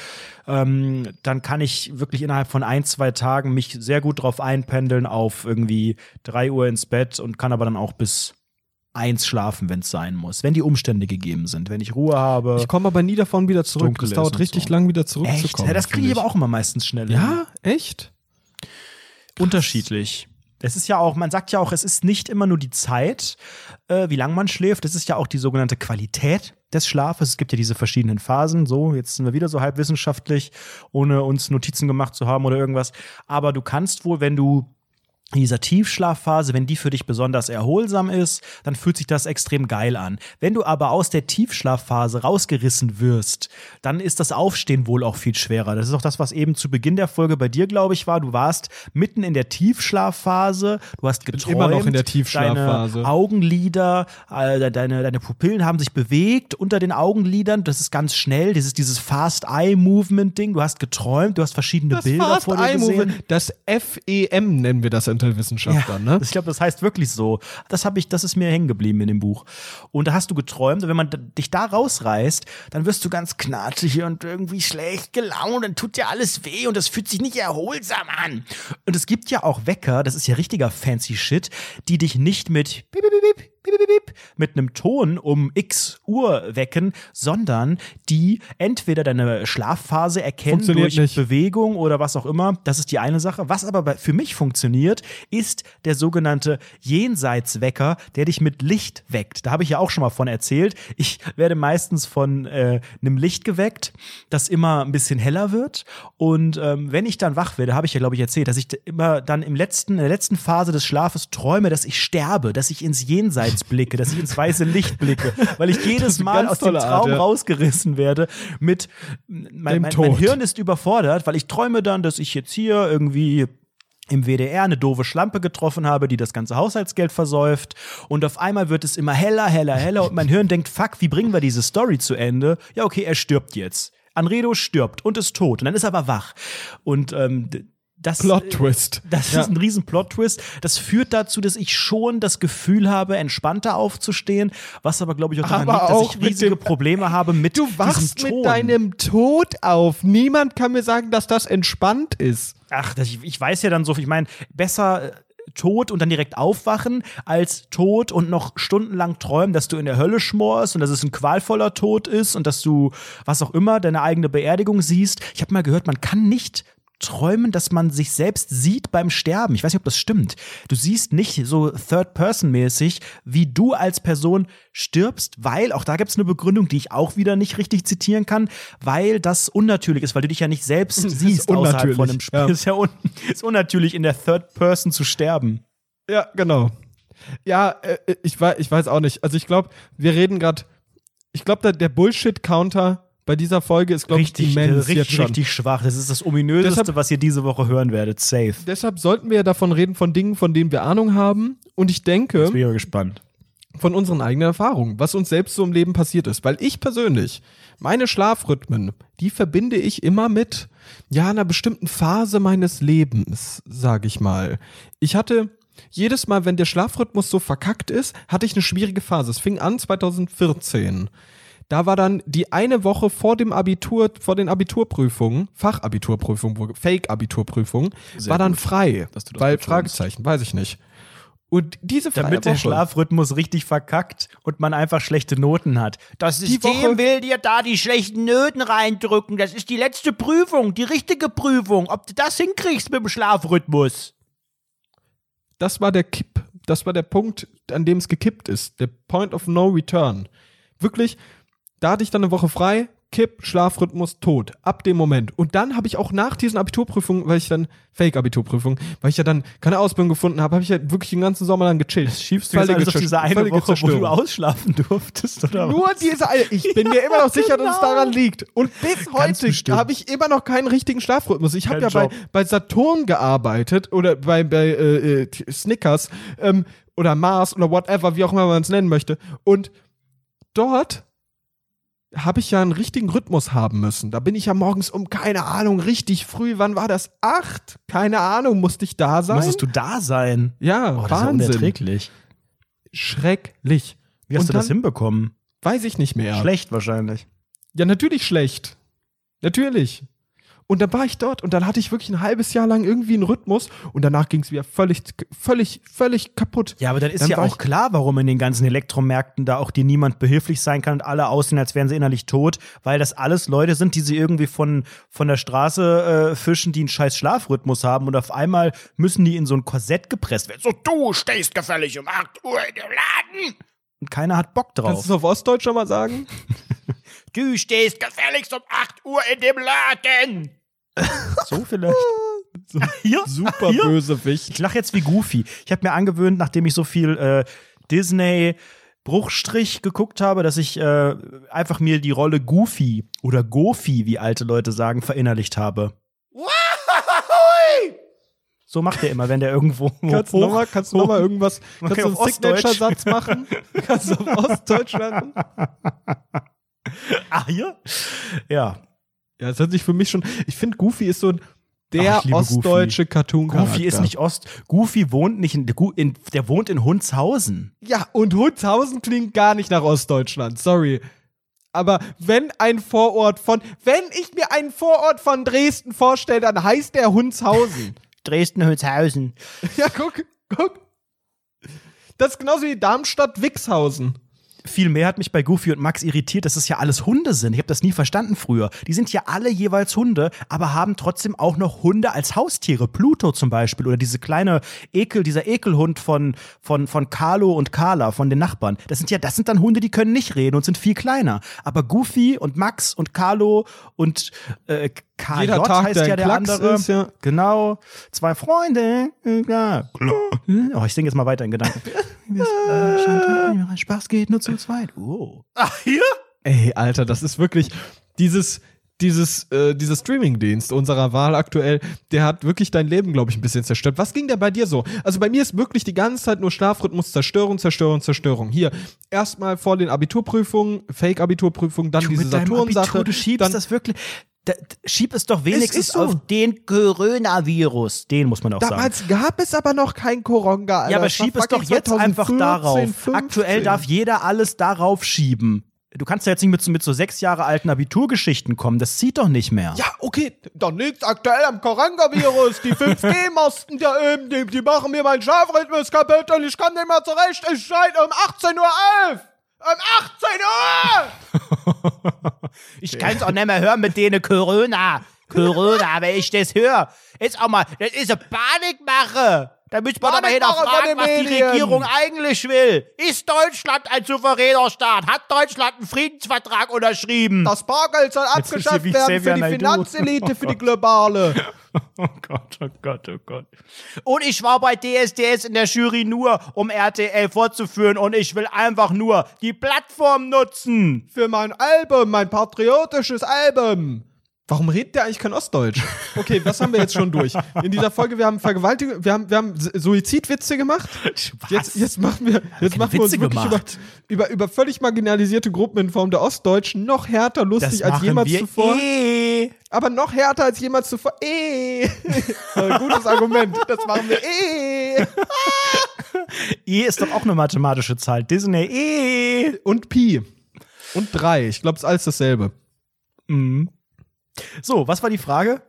ähm, dann kann ich wirklich innerhalb von ein, zwei Tagen mich sehr gut drauf einpendeln auf irgendwie drei Uhr ins Bett und kann aber dann auch bis eins schlafen, wenn es sein muss, wenn die Umstände gegeben sind, wenn ich Ruhe habe. Ich komme aber nie davon wieder zurück. Es dauert richtig so. lang, wieder zurückzukommen. Ja, das kriege ich aber auch immer meistens schnell. hin. Ja, echt? Unterschiedlich. Es ist ja auch, man sagt ja auch, es ist nicht immer nur die Zeit, äh, wie lang man schläft, es ist ja auch die sogenannte Qualität des Schlafes. Es gibt ja diese verschiedenen Phasen. So, jetzt sind wir wieder so halb wissenschaftlich, ohne uns Notizen gemacht zu haben oder irgendwas. Aber du kannst wohl, wenn du in dieser Tiefschlafphase, wenn die für dich besonders erholsam ist, dann fühlt sich das extrem geil an. Wenn du aber aus der Tiefschlafphase rausgerissen wirst, dann ist das Aufstehen wohl auch viel schwerer. Das ist auch das, was eben zu Beginn der Folge bei dir, glaube ich, war. Du warst mitten in der Tiefschlafphase, du hast geträumt. immer noch in der Tiefschlafphase. Deine Augenlider, äh, deine, deine Pupillen haben sich bewegt unter den Augenlidern. Das ist ganz schnell. Das ist dieses Fast-Eye-Movement-Ding. Du hast geträumt, du hast verschiedene Das Bilder vor dir Eye gesehen. Movement, das FEM nennen wir das unter Wissenschaftlern, ne? Ich glaube, das heißt wirklich so. Das habe ich, das ist mir hängen geblieben in dem Buch. Und da hast du geträumt, und wenn man dich da rausreißt, dann wirst du ganz knatschig und irgendwie schlecht gelaunt, dann tut dir alles weh und das fühlt sich nicht erholsam an. Und es gibt ja auch Wecker, das ist ja richtiger fancy Shit, die dich nicht mit bip, bip, bip, mit einem Ton um x Uhr wecken, sondern die entweder deine Schlafphase erkennen durch nicht. Bewegung oder was auch immer. Das ist die eine Sache. Was aber für mich funktioniert, ist der sogenannte Jenseitswecker, der dich mit Licht weckt. Da habe ich ja auch schon mal von erzählt. Ich werde meistens von äh, einem Licht geweckt, das immer ein bisschen heller wird. Und ähm, wenn ich dann wach werde, habe ich ja, glaube ich, erzählt, dass ich immer dann im letzten, in der letzten Phase des Schlafes träume, dass ich sterbe, dass ich ins Jenseits blicke, dass ich ins weiße Licht blicke, weil ich jedes Mal aus dem tolle Art, Traum ja. rausgerissen werde mit mein, mein, mein. Hirn ist überfordert, weil ich träume dann, dass ich jetzt hier irgendwie im WDR eine doofe Schlampe getroffen habe, die das ganze Haushaltsgeld versäuft. Und auf einmal wird es immer heller, heller, heller. Und mein Hirn denkt, fuck, wie bringen wir diese Story zu Ende? Ja, okay, er stirbt jetzt. Anredo stirbt und ist tot. Und dann ist er aber wach. Und ähm, das, Plot Twist. das Ja. ist ein riesen Plot-Twist. Das führt dazu, dass ich schon das Gefühl habe, entspannter aufzustehen, was aber, glaube ich, auch daran Aber liegt, dass auch ich riesige dem- Probleme habe mit Du wachst mit deinem Tod auf. Niemand kann mir sagen, dass das entspannt ist. Ach, das, ich, ich weiß ja dann so, ich meine, besser äh, tot und dann direkt aufwachen, als tot und noch stundenlang träumen, dass du in der Hölle schmorst und dass es ein qualvoller Tod ist und dass du, was auch immer, deine eigene Beerdigung siehst. Ich habe mal gehört, man kann nicht träumen, dass man sich selbst sieht beim Sterben. Ich weiß nicht, ob das stimmt. Du siehst nicht so Third-Person-mäßig, wie du als Person stirbst, weil, auch da gibt es eine Begründung, die ich auch wieder nicht richtig zitieren kann, weil das unnatürlich ist, weil du dich ja nicht selbst ist siehst außerhalb von einem Spiel. ja. Ist ja un ist unnatürlich, in der Third Person zu sterben. Ja, genau. Ja, äh, ich, weiß, ich weiß auch nicht. Also ich glaube, wir reden gerade, ich glaube, der Bullshit-Counter bei dieser Folge ist, glaube ich, immens richtig, jetzt schon. richtig schwach. Das ist das ominöseste, Deshalb- was ihr diese Woche hören werdet. Safe. Deshalb sollten wir ja davon reden, von Dingen, von denen wir Ahnung haben. Und ich denke, Jetzt bin ich gespannt. von unseren eigenen Erfahrungen, was uns selbst so im Leben passiert ist. Weil ich persönlich, meine Schlafrhythmen, die verbinde ich immer mit, ja, einer bestimmten Phase meines Lebens, sage ich mal. Ich hatte jedes Mal, wenn der Schlafrhythmus so verkackt ist, hatte ich eine schwierige Phase. Es fing an 2014. Da war dann die eine Woche vor dem Abitur, vor den Abiturprüfungen, Fachabiturprüfungen, Fake-Abiturprüfungen, war dann gut, frei. dass du das weil. Fragezeichen, weiß ich nicht. Und diese freie Damit der Woche, Schlafrhythmus richtig verkackt und man einfach schlechte Noten hat. Das Die Woche- will dir da die schlechten Noten reindrücken. Das ist die letzte Prüfung, die richtige Prüfung. Ob du das hinkriegst mit dem Schlafrhythmus. das war der Kipp, das war der Punkt, an dem es gekippt ist. Der Point of No Return. Wirklich, da hatte ich dann eine Woche frei, Kipp, Schlafrhythmus, tot. Ab dem Moment. Und dann habe ich auch nach diesen Abiturprüfungen, weil ich dann, Fake-Abiturprüfung, weil ich ja dann keine Ausbildung gefunden habe, habe ich ja wirklich den ganzen Sommer lang gechillt. Schiebst du jetzt alles auf diese eine Woche, wo du ausschlafen durftest, oder was? Nur diese eine. Ich bin mir immer noch sicher, dass es Genau. daran liegt. Und bis heute habe ich immer noch keinen richtigen Schlafrhythmus. Ich habe ja bei, bei Saturn gearbeitet oder bei, bei äh, äh, Snickers ähm, oder Mars oder whatever, wie auch immer man es nennen möchte. Und dort habe ich ja einen richtigen Rhythmus haben müssen. Da bin ich ja morgens um, keine Ahnung, richtig früh, wann war das? Acht? Keine Ahnung, musste ich da sein? Musstest du da sein? ja, Oh, das ist Wahnsinn. unerträglich. Schrecklich. Wie hast Und du das hinbekommen? Weiß ich nicht mehr. Schlecht wahrscheinlich. Ja, natürlich schlecht. Natürlich. Und dann war ich dort und dann hatte ich wirklich ein halbes Jahr lang irgendwie einen Rhythmus und danach ging es wieder völlig, völlig, völlig kaputt. Ja, aber dann ist Dann ja auch klar, warum in den ganzen Elektromärkten da auch dir niemand behilflich sein kann und alle aussehen, als wären sie innerlich tot, weil das alles Leute sind, die sie irgendwie von, von der Straße äh, fischen, die einen scheiß Schlafrhythmus haben und auf einmal müssen die in so ein Korsett gepresst werden. So, du stehst gefällig um 8 Uhr in dem Laden. Und keiner hat Bock Kannst du drauf. es auf Ostdeutsch schon mal sagen? Du stehst gefälligst um 8 Uhr in dem Laden. So vielleicht. Hier? Super Hier? Bösewicht. Ich lache jetzt wie Goofy. Ich habe mir angewöhnt, nachdem ich so viel äh, Disney Bruchstrich geguckt habe, dass ich äh, einfach mir die Rolle Goofy oder Goofy, wie alte Leute sagen, verinnerlicht habe. So macht er immer, wenn der irgendwo Kannst du nochmal kannst noch mal irgendwas, kannst du einen. Signature-Satz machen? kannst du auf Ostdeutsch machen? Ah, hier? Ja. Ja, es hört sich für mich schon, ich finde Goofy ist so der Ach, ostdeutsche cartoon Goofy ist nicht Ost. Goofy wohnt nicht in, in der wohnt in Hundshausen. Ja, und Hundshausen klingt gar nicht nach Ostdeutschland, sorry. Aber wenn ein Vorort von, wenn ich mir einen Vorort von Dresden vorstelle, dann heißt der Hundshausen. Dresden Hundshausen. ja, guck, guck. Das ist genauso wie Darmstadt-Wixhausen. Viel mehr hat mich bei Goofy und Max irritiert, dass es ja alles Hunde sind. Ich habe das nie verstanden früher. Die sind ja alle jeweils Hunde, aber haben trotzdem auch noch Hunde als Haustiere. Pluto zum Beispiel oder diese kleine Ekel, dieser Ekelhund von, von, von Carlo und Carla, von den Nachbarn. Das sind ja, das sind dann Hunde, die können nicht reden und sind viel kleiner. Aber Goofy und Max und Carlo und äh, KJ Jeder Tag, heißt ja der Klacks andere. ist, ja. Genau. Zwei Freunde. Ja. Oh, ich singe jetzt mal weiter in Gedanken. Äh, Spaß geht nur zu zweit. Oh. Ach, hier? Ey, Alter, das ist wirklich dieses dieses äh, dieser Streamingdienst unserer Wahl aktuell, der hat wirklich dein Leben, glaube ich, ein bisschen zerstört. Was ging denn bei dir so? Also bei mir ist wirklich die ganze Zeit nur Schlafrhythmus, Zerstörung, Zerstörung, Zerstörung. Hier erstmal vor den Abiturprüfungen, Fake-Abiturprüfungen, dann Du diese Saturn-Sache. Du schiebst dann, das wirklich. Da, schieb es doch wenigstens ist so. auf den Coronavirus. Den muss man auch sagen. Damals gab es aber noch kein Koronga. Alter. Ja, aber schieb es doch jetzt einfach 2014, darauf. 15. Aktuell darf jeder alles darauf schieben. Du kannst ja jetzt nicht mit, so- mit so sechs Jahre alten Abiturgeschichten kommen. Das zieht doch nicht mehr. Ja, okay, dann liegt's aktuell am Coronavirus. Die 5G-Masten da eben, die, die machen mir meinen Schlafrhythmus kaputt und ich komme nicht mehr zurecht. Ich scheide um 18.11 Uhr. Um 18 Uhr! Ich kann's auch nicht mehr hören mit denen Corona. Corona, wenn ich das höre. Ist auch mal, das ist eine Panikmache. Da mal Panikmache von hinterfragen, was die Medien. Regierung eigentlich will. Ist Deutschland ein souveräner Staat? Hat Deutschland einen Friedensvertrag unterschrieben? Das Bargeld soll Jetzt abgeschafft werden Xavier für die. Finanzelite, für die globale. Oh Gott, oh Gott, oh Gott. Und ich war bei DSDS in der Jury nur, um RTL vorzuführen und ich will einfach nur die Plattform nutzen. Für mein Album, mein patriotisches Album. Warum redet der eigentlich kein Ostdeutsch? Okay, was haben wir jetzt schon durch? In dieser Folge, wir haben Vergewaltigung, wir haben, wir haben Suizidwitze gemacht. Jetzt, jetzt machen wir, jetzt machen wir uns Witze wirklich über, über, über völlig marginalisierte Gruppen in Form der Ostdeutschen noch härter lustig als jemals zuvor. eh. Aber noch härter als jemals zuvor. Eh. Gutes Argument. Das machen wir eh. E ist doch auch eine mathematische Zahl. Disney E. Und Pi. Und drei. Ich glaube, es ist alles dasselbe. So, was war die Frage?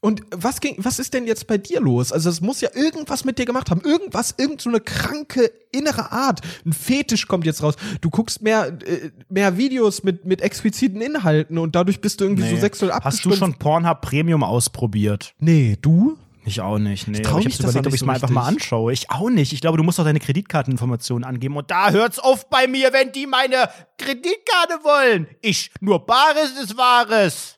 Und was ging, was ist denn jetzt bei dir los? Also es muss ja irgendwas mit dir gemacht haben. Irgendwas, irgend so eine kranke innere Art. Ein Fetisch kommt jetzt raus. Du guckst mehr, äh, mehr Videos mit, mit expliziten Inhalten und dadurch bist du irgendwie so sexuell Hast du abgestumpft. schon Pornhub Premium ausprobiert? Nee, du? Ich auch nicht. Nee, ich mich habe das überlegt, ob ich es so mal einfach mal anschaue. Ich auch nicht. Ich glaube, du musst doch deine Kreditkarteninformationen angeben. Und da hört's auf bei mir, wenn die meine Kreditkarte wollen. Ich, nur Bares ist Wahres.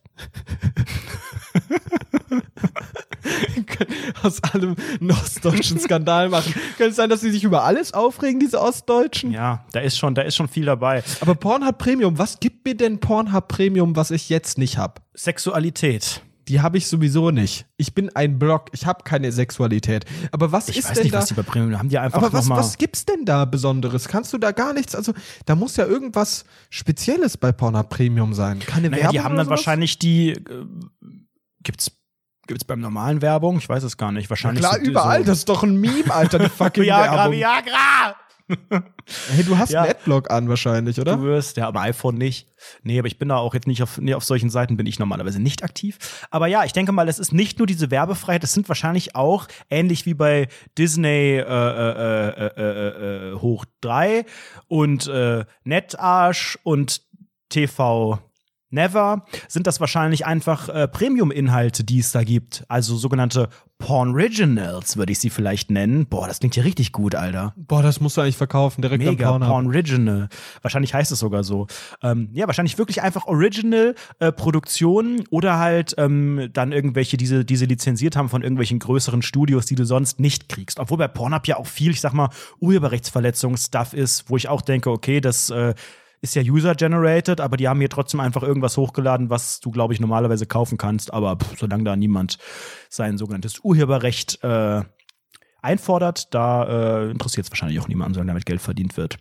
Aus allem einen ostdeutschen Skandal machen. Könnte es sein, dass sie sich über alles aufregen, diese Ostdeutschen? Ja, da ist schon, da ist schon viel dabei. Aber Pornhub Premium, was gibt mir denn Pornhub Premium, was ich jetzt nicht habe? Sexualität. Die habe ich sowieso nicht. Ich bin ein Blog, ich habe keine Sexualität. Aber was Ich ist weiß denn nicht, da? was die bei Premium haben. Die einfach aber was, noch mal was gibt's denn da Besonderes? Kannst du da gar nichts? Also, da muss ja irgendwas Spezielles bei Pornhub Premium sein. Keine Naja, Werbung. die haben dann sowas? wahrscheinlich die. Äh, gibt's, gibt's beim normalen Werbung? Ich weiß es gar nicht. Wahrscheinlich. Klar, so, die- überall. So, Das ist doch ein Meme, Alter, die fucking Viagra, Werbung. Viagra! Hey, du hast Ja. einen Adblock an wahrscheinlich, Du oder? wirst, ja, aber iPhone nicht. Nee, aber ich bin da auch jetzt nicht auf, nee, auf solchen Seiten bin ich normalerweise nicht aktiv. Aber ja, ich denke mal, es ist nicht nur diese Werbefreiheit, es sind wahrscheinlich auch, ähnlich wie bei Disney äh, äh, äh, äh, äh, hoch 3 und äh, Netarsch und TV Never, sind das wahrscheinlich einfach äh, Premium-Inhalte, die es da gibt. Also sogenannte Porn-Originals, würde ich sie vielleicht nennen. Boah, das klingt ja richtig gut, Alter. Boah, das musst du eigentlich verkaufen, direkt Mega, am Pornhub. Porn Original. Wahrscheinlich heißt es sogar so. Ähm, ja, wahrscheinlich wirklich einfach Original äh, oder halt ähm, dann irgendwelche, die sie, die sie lizenziert haben von irgendwelchen größeren Studios, die du sonst nicht kriegst. Obwohl bei Pornhub ja auch viel, ich sag mal, Urheberrechtsverletzungsstuff ist, wo ich auch denke, okay, das äh, ist ja user-generated, aber die haben hier trotzdem einfach irgendwas hochgeladen, was du, glaube ich, normalerweise kaufen kannst. Aber pff, solange da niemand sein sogenanntes Urheberrecht äh, einfordert, da äh, interessiert es wahrscheinlich auch niemanden, solange damit Geld verdient wird.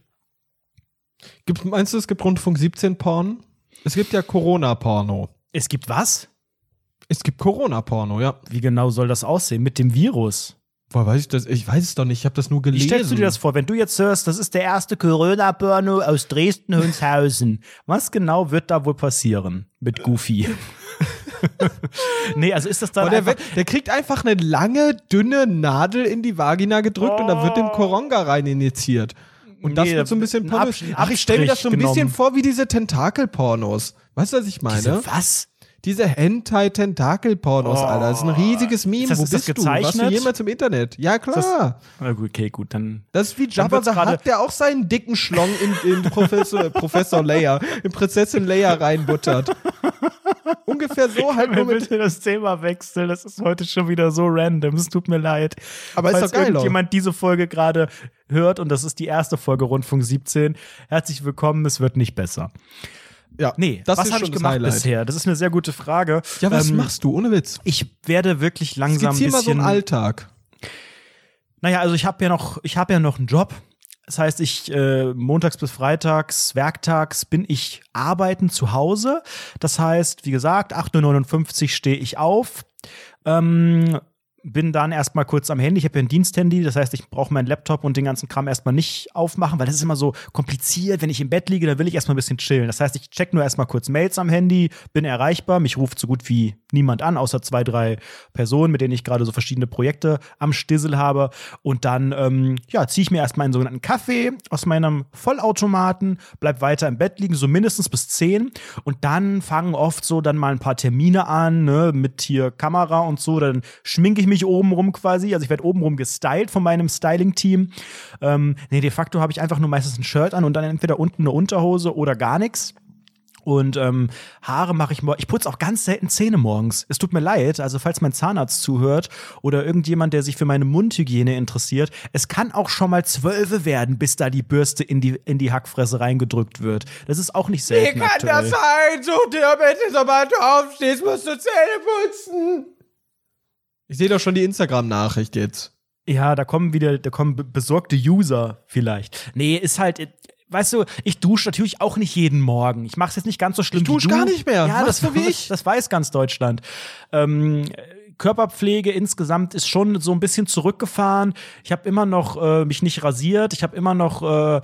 Gibt, meinst du, es gibt Rundfunk 17 Porn? Es gibt ja Corona-Porno. Es gibt was? Es gibt Corona-Porno, ja. Wie genau soll das aussehen? Mit dem Virus? Boah, weiß ich das? Ich weiß es doch nicht. Ich habe das nur Wie gelesen. stellst du dir das vor, wenn du jetzt hörst, das ist der erste Corona-Porno aus Dresden-Hünshausen? Was genau wird da wohl passieren mit Goofy? nee, also ist das dann der, wird- der kriegt einfach eine lange, dünne Nadel in die Vagina gedrückt und da wird dem Koronga rein injiziert. Und das Nee, wird so ein bisschen ein Ach, ich stelle mir das so ein bisschen genommen. vor wie diese Tentakel-Pornos. Weißt du, was ich meine? Diese, was? Diese Hentai-Tentakel-Pornos, Oh. Alter. Das ist ein riesiges Meme. Ist das- Wo ist das bist du? Warst du jemals im Internet? Ja, klar. Gut, Okay, gut, dann. Das ist wie Jabba gerade- Hutt, der auch seinen dicken Schlong in, in Professor, Professor Leia, in Prinzessin Leia reinbuttert. Ungefähr so halt nur mit. bitte das Thema wechseln? Das ist heute schon wieder so random. Es tut mir leid. Aber ist Falls doch geil, irgendjemand diese Folge gerade hört und das ist die erste Folge Rundfunk 17, herzlich willkommen. Es wird nicht besser. Ja, Nee, das was habe ich gemacht Highlight. bisher? Das ist eine sehr gute Frage. Ja, was Ähm, machst du? Ohne Witz. Ich werde wirklich langsam ein Skizzier mal so bisschen. einen Alltag. Naja, also ich habe ja noch, ich habe ja noch einen Job. Das heißt, ich äh, montags bis freitags, werktags bin ich arbeiten zu Hause. Das heißt, wie gesagt, 8.59 Uhr stehe ich auf. Ähm, bin dann erstmal kurz am Handy. Ich habe ja ein Diensthandy, das heißt, ich brauche meinen Laptop und den ganzen Kram erstmal nicht aufmachen, weil das ist immer so kompliziert. Wenn ich im Bett liege, dann will ich erstmal ein bisschen chillen. Das heißt, ich check nur erstmal kurz Mails am Handy, bin erreichbar. Mich ruft so gut wie niemand an, außer zwei, drei Personen, mit denen ich gerade so verschiedene Projekte am Stissel habe. Und dann, ähm, ja, ziehe ich mir erstmal einen sogenannten Kaffee aus meinem Vollautomaten, bleib weiter im Bett liegen, so mindestens bis 10. Und dann fangen oft so dann mal ein paar Termine an, ne, mit hier Kamera und so. Dann schminke ich mich oben rum quasi. Also ich werde oben rum gestylt von meinem Styling-Team. Ähm, nee, de facto habe ich einfach nur meistens ein Shirt an und dann entweder unten eine Unterhose oder gar nichts. Und ähm, Haare mache ich morgens. Ich putze auch ganz selten Zähne morgens. Es tut mir leid. Also, falls mein Zahnarzt zuhört oder irgendjemand, der sich für meine Mundhygiene interessiert, es kann auch schon mal zwölfe werden, bis da die Bürste in die, in die Hackfresse reingedrückt wird. Das ist auch nicht selten. aktuell. sein? So, damit du sobald du aufstehst, musst du Zähne putzen. Ich sehe doch schon die Instagram-Nachricht jetzt. Ja, da kommen wieder, da kommen be- besorgte User vielleicht. Nee, ist halt. Weißt du, ich dusche natürlich auch nicht jeden Morgen. Ich mache es jetzt nicht ganz so schlimm Ich dusche gar nicht mehr. Ja, das, du wie ich? Das weiß ganz Deutschland. Ähm, Körperpflege insgesamt ist schon so ein bisschen zurückgefahren. Ich habe immer noch äh, mich nicht rasiert. Ich habe immer noch äh,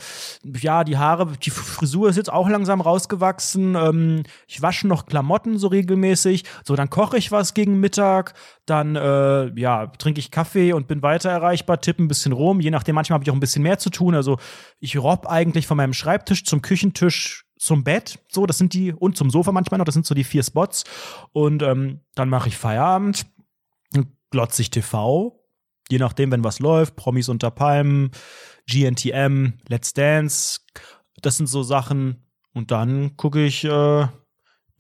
ja die Haare, die Frisur ist jetzt auch langsam rausgewachsen. Ähm, ich wasche noch Klamotten so regelmäßig. So, dann koche ich was gegen Mittag. Dann äh, ja trinke ich Kaffee und bin weiter erreichbar. Tippe ein bisschen rum. Je nachdem, manchmal habe ich auch ein bisschen mehr zu tun. Also ich robb eigentlich von meinem Schreibtisch zum Küchentisch zum Bett, so, das sind die, und zum Sofa manchmal noch, das sind so die vier Spots. Und ähm, dann mache ich Feierabend, glotzig TV, je nachdem, wenn was läuft, Promis unter Palmen, GNTM, Let's Dance, das sind so Sachen. Und dann gucke ich äh,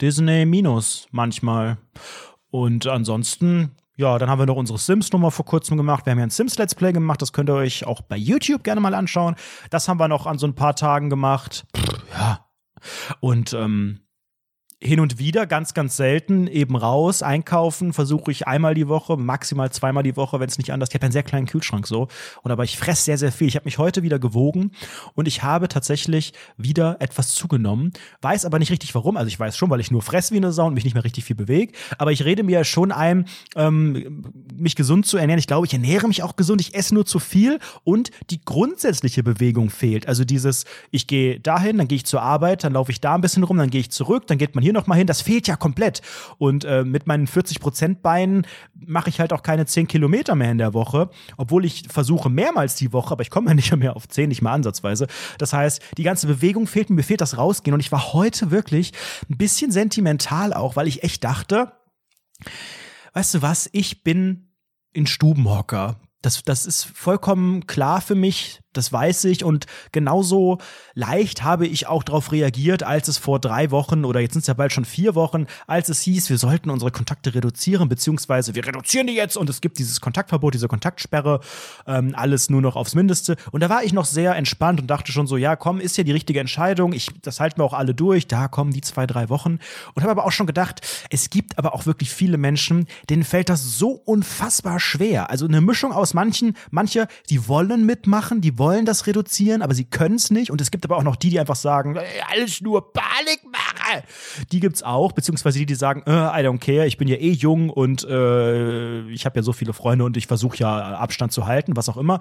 Disney Minus manchmal. Und ansonsten, ja, dann haben wir noch unsere Sims-Nummer vor kurzem gemacht. Wir haben ja ein Sims-Let's Play gemacht. Das könnt ihr euch auch bei YouTube gerne mal anschauen. Das haben wir noch an so ein paar Tagen gemacht. Pff, ja. Und ähm, hin und wieder, ganz, ganz selten, eben raus, einkaufen, versuche ich einmal die Woche, maximal zweimal die Woche, wenn es nicht anders. Ich habe einen sehr kleinen Kühlschrank so. Und aber ich fresse sehr, sehr viel. Ich habe mich heute wieder gewogen und ich habe tatsächlich wieder etwas zugenommen. Weiß aber nicht richtig warum. Also ich weiß schon, weil ich nur fress wie eine Sau und mich nicht mehr richtig viel bewege. Aber ich rede mir schon ein, ähm, mich gesund zu ernähren. Ich glaube, ich ernähre mich auch gesund. Ich esse nur zu viel und die grundsätzliche Bewegung fehlt. Also dieses, ich gehe dahin, dann gehe ich zur Arbeit, dann laufe ich da ein bisschen rum, dann gehe ich zurück, dann geht man hier noch mal hin. Das fehlt ja komplett. Und äh, mit meinen 40 Prozent Beinen mache ich halt auch keine 10 Kilometer mehr in der Woche, obwohl ich versuche mehrmals die Woche, aber ich komme ja nicht mehr auf 10, nicht mal ansatzweise. Das heißt, die ganze Bewegung fehlt mir, mir fehlt das Rausgehen. Und ich war heute wirklich ein bisschen sentimental auch, weil ich echt dachte, weißt du was, ich bin ein Stubenhocker. Das, das ist vollkommen klar für mich, das weiß ich. Und genauso leicht habe ich auch darauf reagiert, als es vor drei Wochen oder jetzt sind es ja bald schon vier Wochen, als es hieß, wir sollten unsere Kontakte reduzieren, beziehungsweise wir reduzieren die jetzt und es gibt dieses Kontaktverbot, diese Kontaktsperre, ähm, alles nur noch aufs Mindeste. Und da war ich noch sehr entspannt und dachte schon so, ja, komm, ist ja die richtige Entscheidung. Ich, das halten wir auch alle durch. Da kommen die zwei, drei Wochen. Und habe aber auch schon gedacht, es gibt aber auch wirklich viele Menschen, denen fällt das so unfassbar schwer. Also eine Mischung aus manchen, manche, die wollen mitmachen, die wollen wollen das reduzieren, aber sie können es nicht. Und es gibt aber auch noch die, die einfach sagen, alles nur Panikmache. Die gibt es auch, beziehungsweise die, die sagen, äh, I don't care, ich bin ja eh jung und äh, ich habe ja so viele Freunde und ich versuche ja Abstand zu halten, was auch immer.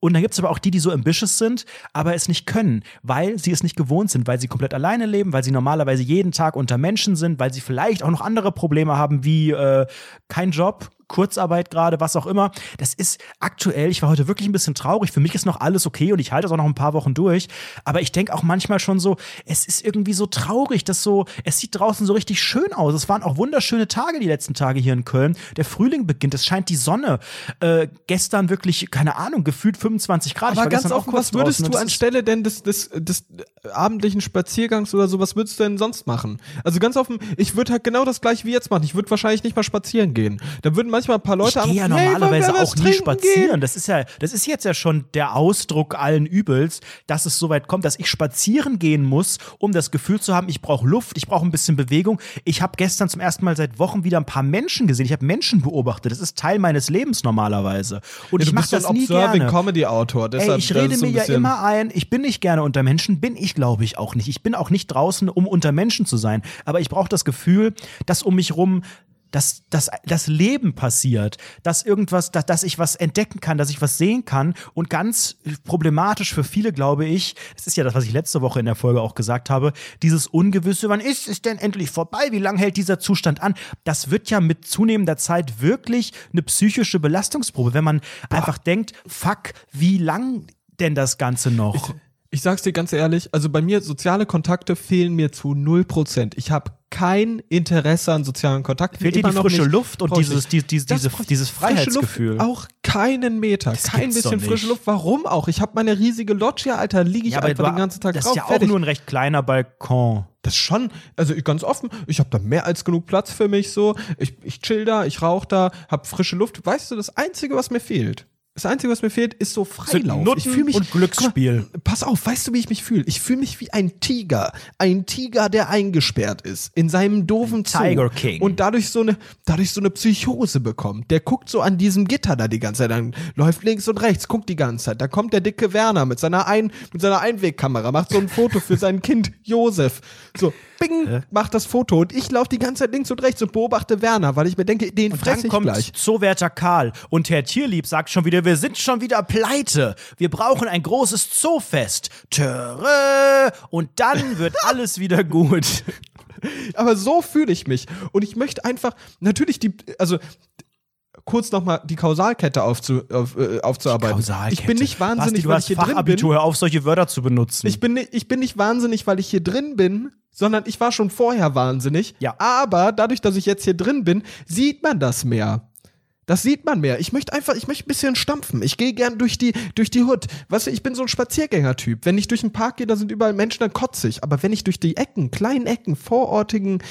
Und dann gibt es aber auch die, die so ambitious sind, aber es nicht können, weil sie es nicht gewohnt sind, weil sie komplett alleine leben, weil sie normalerweise jeden Tag unter Menschen sind, weil sie vielleicht auch noch andere Probleme haben wie äh, kein Job, Kurzarbeit gerade, was auch immer. Das ist aktuell, ich war heute wirklich ein bisschen traurig. Für mich ist noch alles okay und ich halte es auch noch ein paar Wochen durch. Aber ich denke auch manchmal schon so, es ist irgendwie so traurig, dass so, es sieht draußen so richtig schön aus. Es waren auch wunderschöne Tage die letzten Tage hier in Köln. Der Frühling beginnt, es scheint die Sonne. Äh, gestern wirklich, keine Ahnung, gefühlt 25 Grad. Aber ganz offen, was würdest du anstelle denn des, des, des abendlichen Spaziergangs oder so, was würdest du denn sonst machen? Also ganz offen, ich würde halt genau das gleiche wie jetzt machen. Ich würde wahrscheinlich nicht mal spazieren gehen. Dann würden manchmal ein paar Leute ich gehe ja normalerweise hey, auch nie spazieren. Gehen? Das ist ja, das ist jetzt ja schon der Ausdruck allen Übels, dass es so weit kommt, dass ich spazieren gehen muss, um das Gefühl zu haben, ich brauche Luft, ich brauche ein bisschen Bewegung. Ich habe gestern zum ersten Mal seit Wochen wieder ein paar Menschen gesehen. Ich habe Menschen beobachtet. Das ist Teil meines Lebens normalerweise. Und ja, ich mache das so ein nie gerne. Comedy Autor. Ey, ich rede mir ja immer ein, ich bin nicht gerne unter Menschen, bin ich glaube ich auch nicht. Ich bin auch nicht draußen, um unter Menschen zu sein. Aber ich brauche das Gefühl, dass um mich rum dass, dass das Leben passiert, dass irgendwas, dass, dass ich was entdecken kann, dass ich was sehen kann. Und ganz problematisch für viele, glaube ich, das ist ja das, was ich letzte Woche in der Folge auch gesagt habe, dieses Ungewisse, wann ist es denn endlich vorbei? Wie lange hält dieser Zustand an? Das wird ja mit zunehmender Zeit wirklich eine psychische Belastungsprobe, wenn man Boah. einfach denkt, fuck, wie lang denn das Ganze noch? Ich sag's dir ganz ehrlich, also bei mir soziale Kontakte fehlen mir zu null Prozent. Ich habe kein Interesse an sozialen Kontakten. Fehlt dir die frische nicht. Luft und dieses, die, die, diese, dieses Freiheitsgefühl? Luft, auch keinen Meter, das kein bisschen frische Luft. Warum auch? Ich habe meine riesige Loggia, Alter, liege ich ja, einfach den ganzen Tag das drauf. Das ist ja auch nur ein recht kleiner Balkon. Das schon, also ganz offen, ich habe da mehr als genug Platz für mich so. Ich, ich chill da, ich rauche da, hab frische Luft. Weißt du, das Einzige, was mir fehlt, das Einzige, was mir fehlt, ist so Freilauf. Nutten ich fühle mich und Glücksspiel. Mal, pass auf, weißt du, wie ich mich fühle? Ich fühle mich wie ein Tiger, ein Tiger, der eingesperrt ist in seinem doofen Zoo Tiger King und dadurch so eine dadurch so eine Psychose bekommt. Der guckt so an diesem Gitter da die ganze Zeit, dann läuft links und rechts, guckt die ganze Zeit. Da kommt der dicke Werner mit seiner ein mit seiner Einwegkamera, macht so ein Foto für sein Kind Josef. So Bing, äh? macht das Foto und ich laufe die ganze Zeit links und rechts und beobachte Werner, weil ich mir denke, den fresse ich kommt gleich. Zoowärter Karl und Herr Tierlieb sagt schon wieder, wir sind schon wieder pleite. Wir brauchen ein großes Zoofest. Töre. Und dann wird alles wieder gut. Aber so fühle ich mich. Und ich möchte einfach, natürlich die, also kurz nochmal die Kausalkette aufzu, auf, äh, aufzuarbeiten. Kausalkette. Ich bin nicht wahnsinnig, Basti, weil ich hier drin bin. Hör auf, solche Wörter zu benutzen. Ich bin, ich bin nicht wahnsinnig, weil ich hier drin bin, sondern ich war schon vorher wahnsinnig. Ja. Aber dadurch, dass ich jetzt hier drin bin, sieht man das mehr. Das sieht man mehr. Ich möchte einfach, ich möchte ein bisschen stampfen. Ich gehe gern durch die, durch die Hood. Weißt du, ich bin so ein Spaziergängertyp. Wenn ich durch den Park gehe, da sind überall Menschen, dann kotze ich. Aber wenn ich durch die Ecken, kleinen Ecken, vorortigen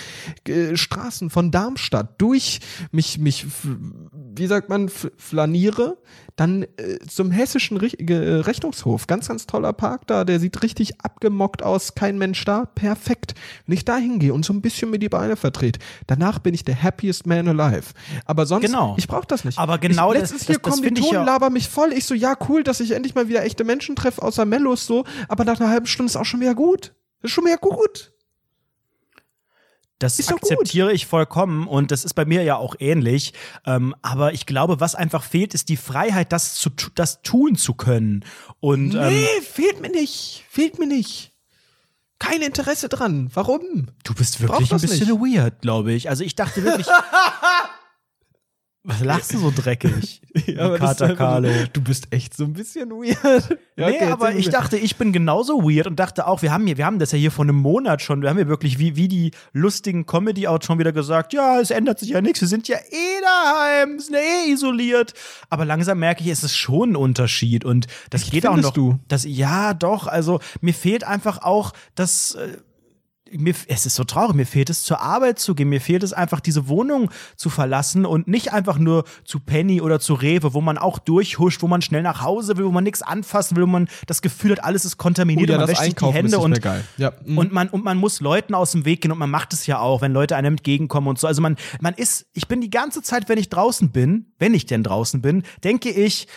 äh, Straßen von Darmstadt durch mich, mich, wie sagt man, flaniere, dann äh, zum hessischen Richt äh, Rechnungshof. Ganz, ganz toller Park da. Der sieht richtig abgemockt aus. Kein Mensch da. Perfekt. Wenn ich da hingehe und so ein bisschen mir die Beine vertrete, danach bin ich der happiest man alive. Aber sonst, genau. ich brauche das nicht. Aber genau ich, letztens das, hier das, das Kommilitonen ja laber mich voll. Ich so, ja, cool, dass ich endlich mal wieder echte Menschen treffe, außer Mellos so. Aber nach einer halben Stunde ist auch schon wieder gut. Ist schon wieder gut. Das akzeptiere ich vollkommen und das ist bei mir ja auch ähnlich. Ähm, aber ich glaube, was einfach fehlt, ist die Freiheit, das, zu, das tun zu können. Und, nee, ähm, fehlt mir nicht. Fehlt mir nicht. Kein Interesse dran. Warum? Du bist wirklich ein bisschen nicht. weird, glaube ich. Also ich dachte wirklich. Was lachst du so dreckig? ja, Kater Carlo. Du bist echt so ein bisschen weird. Ja, nee, okay, aber ich dachte, ich bin genauso weird und dachte auch, wir haben hier, wir haben das ja hier vor einem Monat schon, wir haben ja wirklich wie, wie die lustigen Comedy-Outs schon wieder gesagt, ja, es ändert sich ja nichts, wir sind ja eh daheim, sind ja eh isoliert. Aber langsam merke ich, es ist schon ein Unterschied und das ich geht auch noch. Du? Das, ja, doch, also mir fehlt einfach auch das. Äh, mir, es ist so traurig, mir fehlt es zur Arbeit zu gehen, mir fehlt es einfach diese Wohnung zu verlassen und nicht einfach nur zu Penny oder zu Rewe, wo man auch durchhuscht, wo man schnell nach Hause will, wo man nichts anfassen will, wo man das Gefühl hat, alles ist kontaminiert oh, ja, und man wäscht sich die Hände und, ja. mhm. und, man, und man muss Leuten aus dem Weg gehen und man macht es ja auch, wenn Leute einem entgegenkommen und so. Also man, man ist, ich bin die ganze Zeit, wenn ich draußen bin, wenn ich denn draußen bin, denke ich,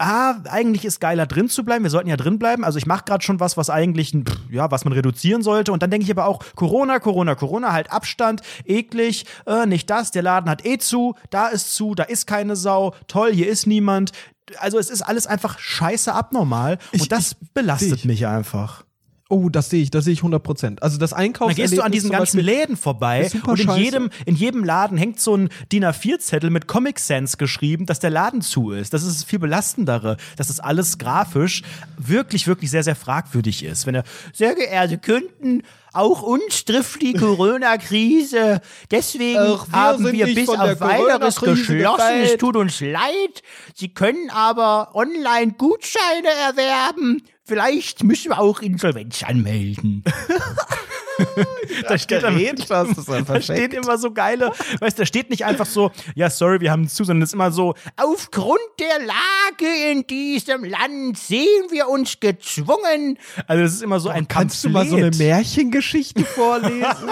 ah, eigentlich ist geiler drin zu bleiben. Wir sollten ja drin bleiben. Also ich mache gerade schon was, was eigentlich, ja, was man reduzieren sollte. Und dann denke ich aber auch, Corona, Corona, Corona, halt Abstand, eklig, äh, nicht das, der Laden hat eh zu, da ist zu, da ist keine Sau, toll, hier ist niemand. Also es ist alles einfach scheiße abnormal. Ich, und das ich, belastet ich. mich einfach. Oh, das sehe ich, das sehe ich 100 Prozent. Also das Einkaufs. Dann gehst du an diesen ganzen Beispiel, Läden vorbei und in jedem, in jedem Laden hängt so ein DIN A4-Zettel mit Comic Sans geschrieben, dass der Laden zu ist. Das ist viel belastendere, dass das alles grafisch wirklich, wirklich sehr, sehr fragwürdig ist. Wenn er, sehr geehrte Kunden, auch uns trifft die Corona-Krise. Deswegen wir haben wir bis auf weiteres geschlossen. Es tut uns leid. Sie können aber online Gutscheine erwerben vielleicht müssen wir auch Insolvenz anmelden. da steht, dann, da steht immer so geile, weißt du, da steht nicht einfach so, ja, sorry, wir haben zu, sondern es ist immer so, aufgrund der Lage in diesem Land sehen wir uns gezwungen. Also es ist immer so ein Kannst Pamphlet. du mal so eine Märchengeschichte vorlesen?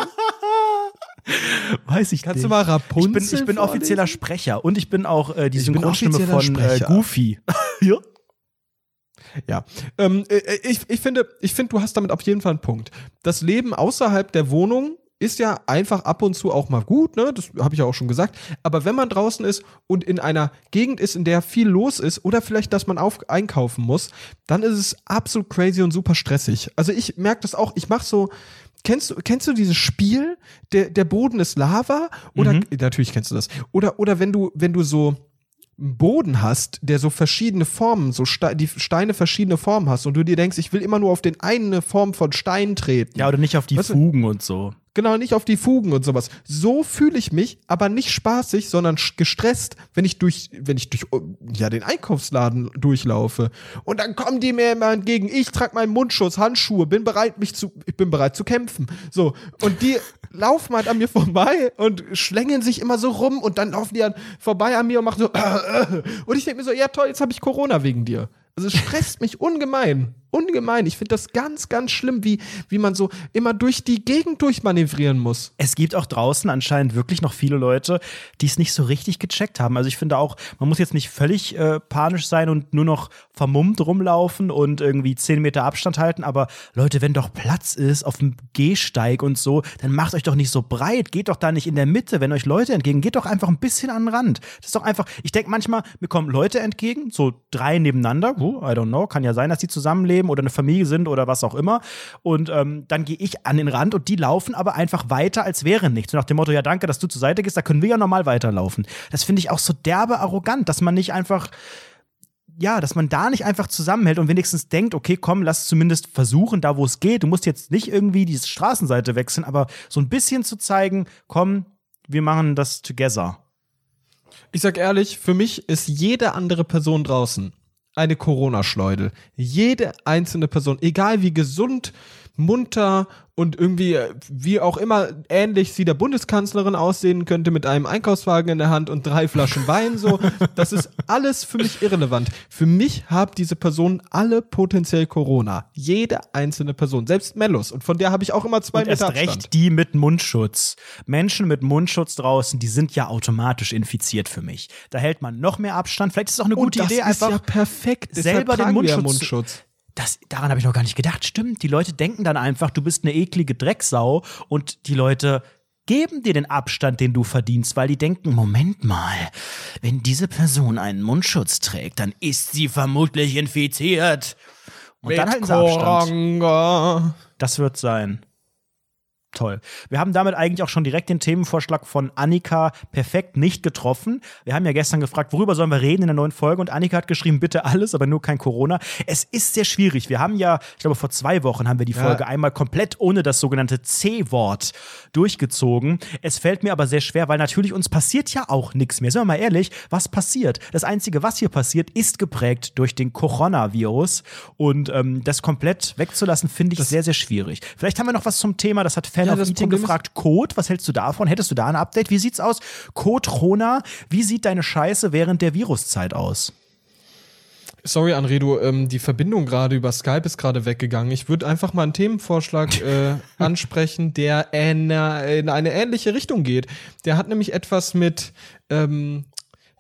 Weiß ich Kannst nicht. du mal Rapunzel Ich bin, ich bin offizieller Sprecher und ich bin auch äh, die Synchronstimme von äh, Goofy. ja. Ja, ähm, äh, äh, ich, ich finde, ich finde, du hast damit auf jeden Fall einen Punkt. Das Leben außerhalb der Wohnung ist ja einfach ab und zu auch mal gut, ne? Das habe ich ja auch schon gesagt. Aber wenn man draußen ist und in einer Gegend ist, in der viel los ist oder vielleicht, dass man auf, einkaufen muss, dann ist es absolut crazy und super stressig. Also ich merke das auch. Ich mache so. Kennst du, kennst du dieses Spiel? Der, der Boden ist Lava? Oder mhm. natürlich kennst du das. Oder, oder wenn du, wenn du so Boden hast, der so verschiedene Formen, so Ste die Steine verschiedene Formen hast und du dir denkst, ich will immer nur auf den eine Form von Stein treten. Ja, oder nicht auf die weißt Fugen du? und so. Genau, nicht auf die Fugen und sowas. So fühle ich mich, aber nicht spaßig, sondern gestresst, wenn ich durch, wenn ich durch, ja, den Einkaufsladen durchlaufe. Und dann kommen die mir immer entgegen. Ich trage meinen Mundschutz, Handschuhe, bin bereit, mich zu, ich bin bereit zu kämpfen. So. Und die laufen halt an mir vorbei und schlängeln sich immer so rum und dann laufen die dann vorbei an mir und machen so, äh, äh. und ich denke mir so, ja toll, jetzt habe ich Corona wegen dir. Also es stresst mich ungemein ungemein. Ich finde das ganz, ganz schlimm, wie, wie man so immer durch die Gegend durchmanövrieren muss. Es gibt auch draußen anscheinend wirklich noch viele Leute, die es nicht so richtig gecheckt haben. Also ich finde auch, man muss jetzt nicht völlig äh, panisch sein und nur noch vermummt rumlaufen und irgendwie zehn Meter Abstand halten. Aber Leute, wenn doch Platz ist auf dem Gehsteig und so, dann macht euch doch nicht so breit. Geht doch da nicht in der Mitte, wenn euch Leute entgegen. Geht doch einfach ein bisschen an den Rand. Das ist doch einfach, ich denke manchmal, mir kommen Leute entgegen, so drei nebeneinander. Oh, I don't know, kann ja sein, dass die zusammenleben leben oder eine Familie sind oder was auch immer. Und ähm, dann gehe ich an den Rand und die laufen aber einfach weiter, als wäre nichts. Nach dem Motto, ja, danke, dass du zur Seite gehst, da können wir ja normal weiterlaufen. Das finde ich auch so derbe arrogant, dass man nicht einfach ja, dass man da nicht einfach zusammenhält und wenigstens denkt, okay, komm, lass zumindest versuchen, da wo es geht. Du musst jetzt nicht irgendwie die Straßenseite wechseln, aber so ein bisschen zu zeigen, komm, wir machen das together. Ich sag ehrlich, für mich ist jede andere Person draußen eine Corona-Schleudel. Jede einzelne Person, egal wie gesund, munter und irgendwie, äh, wie auch immer, ähnlich sie der Bundeskanzlerin aussehen könnte mit einem Einkaufswagen in der Hand und drei Flaschen Wein, so. Das ist alles für mich irrelevant. Für mich haben diese Personen alle potenziell Corona. Jede einzelne Person. Selbst Mellus. Und von der habe ich auch immer zwei Und Meter erst Abstand. recht die mit Mundschutz. Menschen mit Mundschutz draußen, die sind ja automatisch infiziert für mich. Da hält man noch mehr Abstand. Vielleicht ist es auch eine gute das Idee, ist einfach ja perfekt. Deshalb selber den Mundschutz, Mundschutz. Das, daran habe ich noch gar nicht gedacht. Stimmt, die Leute denken dann einfach, du bist eine eklige Drecksau und die Leute geben dir den Abstand, den du verdienst, weil die denken, Moment mal, wenn diese Person einen Mundschutz trägt, dann ist sie vermutlich infiziert. Und dann halten sie Abstand. Koranga. Das wird sein. Toll. Wir haben damit eigentlich auch schon direkt den Themenvorschlag von Annika perfekt nicht getroffen. Wir haben ja gestern gefragt, worüber sollen wir reden in der neuen Folge? Und Annika hat geschrieben, bitte alles, aber nur kein Corona. Es ist sehr schwierig. Wir haben ja, ich glaube, vor zwei Wochen haben wir die Ja. Folge einmal komplett ohne das sogenannte C-Wort durchgezogen. Es fällt mir aber sehr schwer, weil natürlich uns passiert ja auch nichts mehr. Sind wir mal ehrlich, was passiert? Das Einzige, was hier passiert, ist geprägt durch den Coronavirus. Und ähm, das komplett wegzulassen, finde ich sehr, sehr schwierig. Vielleicht haben wir noch was zum Thema, das hat Fan Ja, of Eating Problem gefragt. Code, was hältst du davon? Hättest du da ein Update? Wie sieht's aus? Code Rona, wie sieht deine Scheiße während der Viruszeit aus? Sorry, Anredo, ähm, die Verbindung gerade über Skype ist gerade weggegangen. Ich würde einfach mal einen Themenvorschlag äh, ansprechen, der in, äh, in eine ähnliche Richtung geht. Der hat nämlich etwas mit, ähm,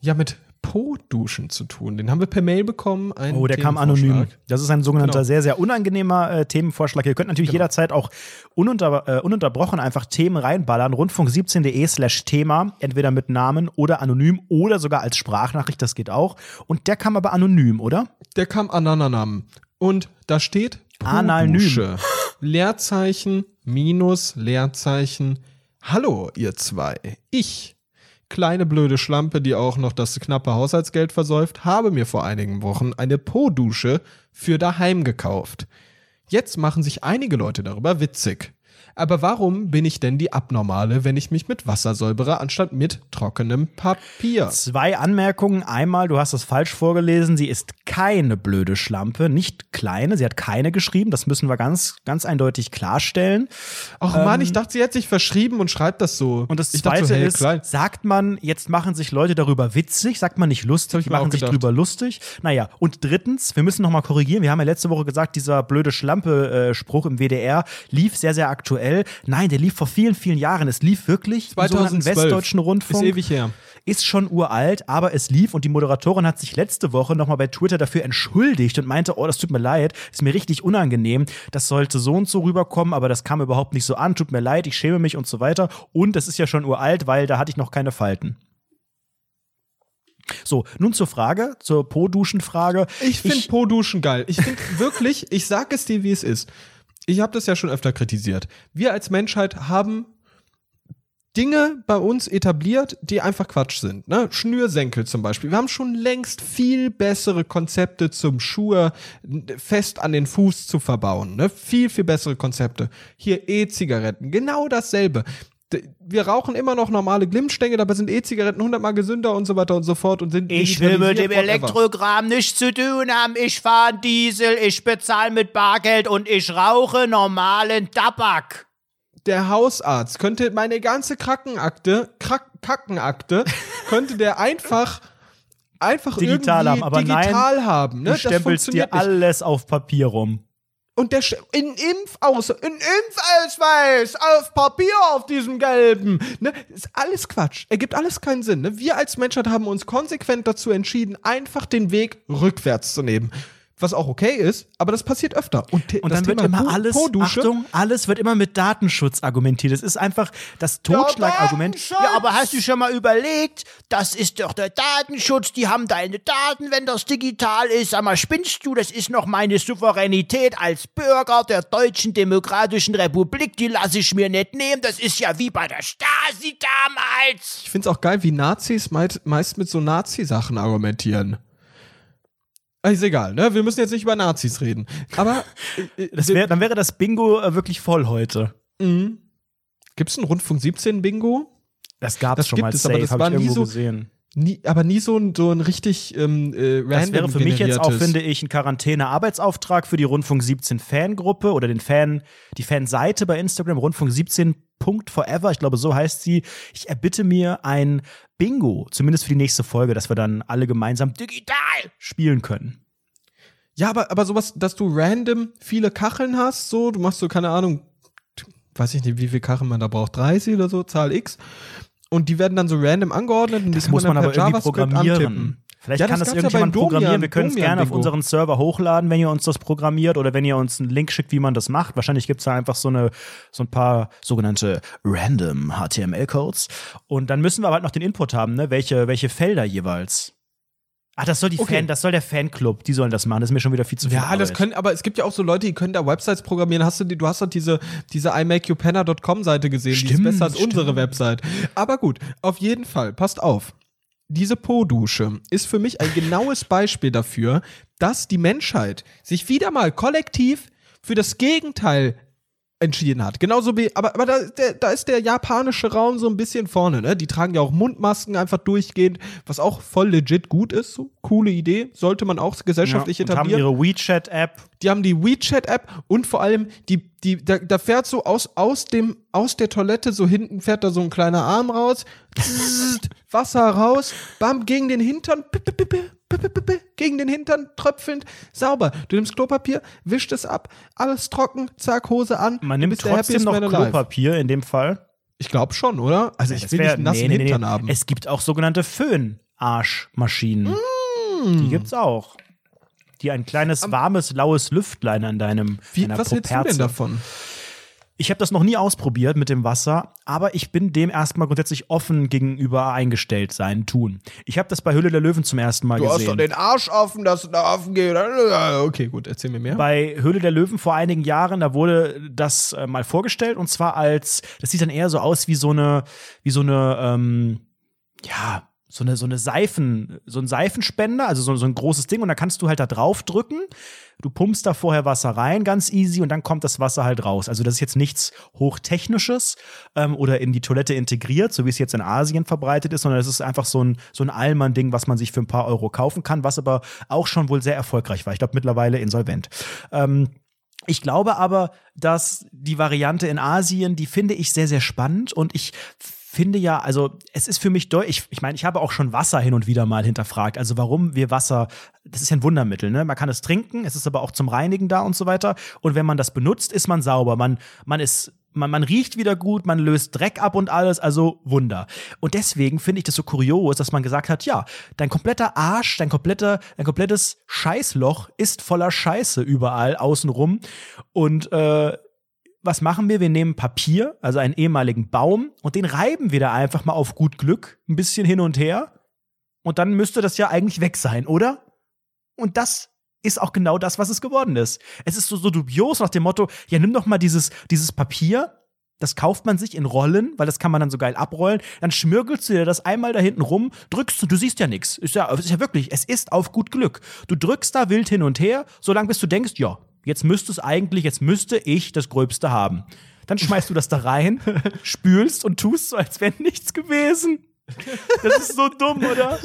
ja, mit Po-Duschen zu tun. Den haben wir per Mail bekommen. Oh, der kam anonym. Das ist ein sogenannter Genau. sehr, sehr unangenehmer äh, Themenvorschlag. Ihr könnt natürlich jederzeit auch ununter, äh, ununterbrochen einfach Themen reinballern. Rundfunk17.de slash Thema, entweder mit Namen oder anonym oder sogar als Sprachnachricht, das geht auch. Und der kam aber anonym, oder? Der kam Anananam. Und da steht Analnym. Po-Dusche. Leerzeichen, Minus, Leerzeichen. Hallo, ihr zwei. Ich, kleine blöde Schlampe, die auch noch das knappe Haushaltsgeld versäuft, habe mir vor einigen Wochen eine Po-Dusche für daheim gekauft. Jetzt machen sich einige Leute darüber witzig. Aber warum bin ich denn die Abnormale, wenn ich mich mit Wasser säubere, anstatt mit trockenem Papier? Zwei Anmerkungen. Einmal, du hast das falsch vorgelesen. Sie ist keine blöde Schlampe, nicht kleine. Sie hat keine geschrieben. Das müssen wir ganz, ganz eindeutig klarstellen. Ach Mann, ich dachte, sie hätte sich verschrieben und schreibt das so. Und das ich zweite so, hey, ist, klein. sagt man, jetzt machen sich Leute darüber witzig, sagt man nicht lustig, die machen sich darüber lustig. Naja, und drittens, wir müssen nochmal korrigieren, wir haben ja letzte Woche gesagt, dieser blöde Schlampe-Spruch im WDR lief sehr, sehr aktuell. Nein, der lief vor vielen, vielen Jahren. Es lief wirklich im sogenannten 2012. Westdeutschen Rundfunk. Ist ewig her. Ist schon uralt, aber es lief und die Moderatorin hat sich letzte Woche nochmal bei Twitter dafür entschuldigt und meinte, oh, das tut mir leid, ist mir richtig unangenehm, das sollte so und so rüberkommen, aber das kam überhaupt nicht so an, tut mir leid, ich schäme mich und so weiter. Und das ist ja schon uralt, weil da hatte ich noch keine Falten. So, nun zur Frage, zur Po-Duschen-Frage. Ich finde Po-Duschen geil. Ich finde wirklich, ich sag es dir, wie es ist. Ich habe das ja schon öfter kritisiert. Wir als Menschheit haben Dinge bei uns etabliert, die einfach Quatsch sind. Ne? Schnürsenkel zum Beispiel. Wir haben schon längst viel bessere Konzepte zum Schuhe fest an den Fuß zu verbauen. Ne? Viel, viel bessere Konzepte. Hier E-Zigaretten, genau dasselbe. Wir rauchen immer noch normale Glimmstängel, dabei sind E-Zigaretten hundertmal gesünder und so weiter und so fort und sind Ich will mit dem. Elektrokram nichts zu tun haben. Ich fahre Diesel, ich bezahle mit Bargeld und ich rauche normalen Tabak. der Hausarzt könnte meine ganze Krankenakte, Krak Kackenakte, könnte der einfach einfach Digital irgendwie haben, aber digital nein, haben. Ne? Du Das stempelst dir alles auf Papier rum. Und der in Impfaus, in Impfausweis auf Papier auf diesem gelben, ne, ist alles Quatsch. Ergibt alles keinen Sinn. Ne? Wir als Menschheit haben uns konsequent dazu entschieden, einfach den Weg rückwärts zu nehmen. Was auch okay ist, aber das passiert öfter. Und, Und das dann wird immer alles, Achtung, alles wird immer mit Datenschutz argumentiert. Es ist einfach das Totschlagargument. Datenschutz! Ja, aber hast du schon mal überlegt, das ist doch der Datenschutz, die haben deine Daten, wenn das digital ist. Sag mal, spinnst du, das ist noch meine Souveränität als Bürger der Deutschen Demokratischen Republik, die lasse ich mir nicht nehmen. Das ist ja wie bei der Stasi damals. Ich finde es auch geil, wie Nazis meist mit so Nazi-Sachen argumentieren. Ah, Ist egal, ne? Wir müssen jetzt nicht über Nazis reden. Aber äh, Das wär, dann wäre das Bingo äh, wirklich voll heute. gibt es ein Rundfunk 17 Bingo? Das gab es schon gibt mal es, safe, aber das ich nie so- gesehen. Nie, aber nie so ein, so ein richtig ähm, äh, random Das wäre für mich jetzt auch, finde ich, ein Quarantäne-Arbeitsauftrag für die Rundfunk 17 Fangruppe oder den Fan, die Fanseite bei Instagram, Rundfunk 17 Forever, ich glaube, so heißt sie. Ich erbitte mir ein Bingo, zumindest für die nächste Folge, dass wir dann alle gemeinsam digital spielen können. Ja, aber, aber sowas, dass du random viele Kacheln hast, so, du machst so, keine Ahnung, weiß ich nicht, wie viel Kacheln man da braucht, 30 oder so, Zahl X. Und die werden dann so random angeordnet und die Das kann muss man aber irgendwie programmieren. antippen. Vielleicht Ja, kann das das ja irgendjemand Domian- programmieren. Wir können es gerne auf unseren Server hochladen, wenn ihr uns das programmiert oder wenn ihr uns einen Link schickt, wie man das macht. Wahrscheinlich gibt es da einfach so, eine, so ein paar sogenannte random HTML-Codes. Und dann müssen wir aber halt noch den Input haben, ne? welche, welche Felder jeweils. Ach, das soll die Okay. Fan, das soll der Fanclub, die sollen das machen. Das ist mir schon wieder viel zu viel. Ja, das Arbeit. können, aber es gibt ja auch so Leute, die können da Websites programmieren. Hast du die, du hast doch diese, diese imakeyoupena.com Seite gesehen, die Stimmt, ist besser als stimmt. unsere Website. Aber gut, auf jeden Fall, passt auf. Diese Po-Dusche ist für mich ein genaues Beispiel dafür, dass die Menschheit sich wieder mal kollektiv für das Gegenteil entschieden hat. Genauso wie, aber, aber da, der, da ist der japanische Raum so ein bisschen vorne, ne? Die tragen ja auch Mundmasken einfach durchgehend, was auch voll legit gut ist. So, coole Idee, sollte man auch gesellschaftlich ja, und haben etablieren. ihre WeChat-App. Die haben die WeChat-App und vor allem die, die, da, da fährt so aus, aus dem, aus der Toilette so hinten fährt da so ein kleiner Arm raus, Zzt, Wasser raus, bam, gegen den Hintern, pip, pip, pip, gegen den Hintern, tröpfelnd, sauber. Du nimmst Klopapier, wischt es ab, alles trocken, zack, Hose an. Man nimmt trotzdem noch. Klopapier in dem Fall. Ich glaube schon, oder? Also ich will wär- nicht nassen nee, nee, Hintern nee. haben. Es gibt auch sogenannte Föhn-Arschmaschinen. Mm. Die gibt's auch. Die ein kleines, warmes, laues Lüftlein an deinem Wie, was hältst du Properze. denn davon? Ich habe das noch nie ausprobiert mit dem Wasser, aber ich bin dem erstmal grundsätzlich offen gegenüber eingestellt sein tun. Ich habe das bei Hülle der Löwen zum ersten Mal gesehen. Arsch offen, dass du da offen geht. Okay, gut, erzähl mir mehr. bei Höhle der Löwen vor einigen Jahren, da wurde das äh, mal vorgestellt und zwar als, das sieht dann eher so aus wie so eine, wie so eine, ähm, ja, so eine, so eine Seifen, so ein Seifenspender, also so, so ein großes Ding und da kannst du halt da drauf drücken. Du pumpst da vorher Wasser rein, ganz easy, und dann kommt das Wasser halt raus. Also das ist jetzt nichts Hochtechnisches ähm, oder in die Toilette integriert, so wie es jetzt in Asien verbreitet ist, sondern es ist einfach so ein, so ein Allmann-Ding, was man sich für ein paar Euro kaufen kann, was aber auch schon wohl sehr erfolgreich war. Ich glaube mittlerweile insolvent. Ähm, ich glaube aber, dass die Variante in Asien, die finde ich sehr, sehr spannend und ich finde ja, also es ist für mich deutlich, ich, ich meine, ich habe auch schon Wasser hin und wieder mal hinterfragt. Also warum wir Wasser, das ist ja ein Wundermittel, ne? Man kann es trinken, es ist aber auch zum Reinigen da und so weiter. Und wenn man das benutzt, ist man sauber. Man, man ist man, man riecht wieder gut, man löst Dreck ab und alles, also Wunder. Und deswegen finde ich das so kurios, dass man gesagt hat, ja, dein kompletter Arsch, dein kompletter, dein komplettes Scheißloch ist voller Scheiße überall außenrum. Und äh, was machen wir? Wir nehmen Papier, also einen ehemaligen Baum, und den reiben wir da einfach mal auf gut Glück ein bisschen hin und her. Und dann müsste das ja eigentlich weg sein, oder? Und das ist auch genau das, was es geworden ist. Es ist so, so dubios nach dem Motto, ja, nimm doch mal dieses, dieses Papier, das kauft man sich in Rollen, weil das kann man dann so geil abrollen. Dann schmirgelst du dir das einmal da hinten rum, drückst und du siehst ja nichts. Ist ja, ist ja wirklich, es ist auf gut Glück. Du drückst da wild hin und her, solange bis du denkst, ja, jetzt müsste es eigentlich, jetzt müsste ich das Gröbste haben. Dann schmeißt du das da rein, spülst und tust so, als wäre nichts gewesen. Das ist so dumm, oder?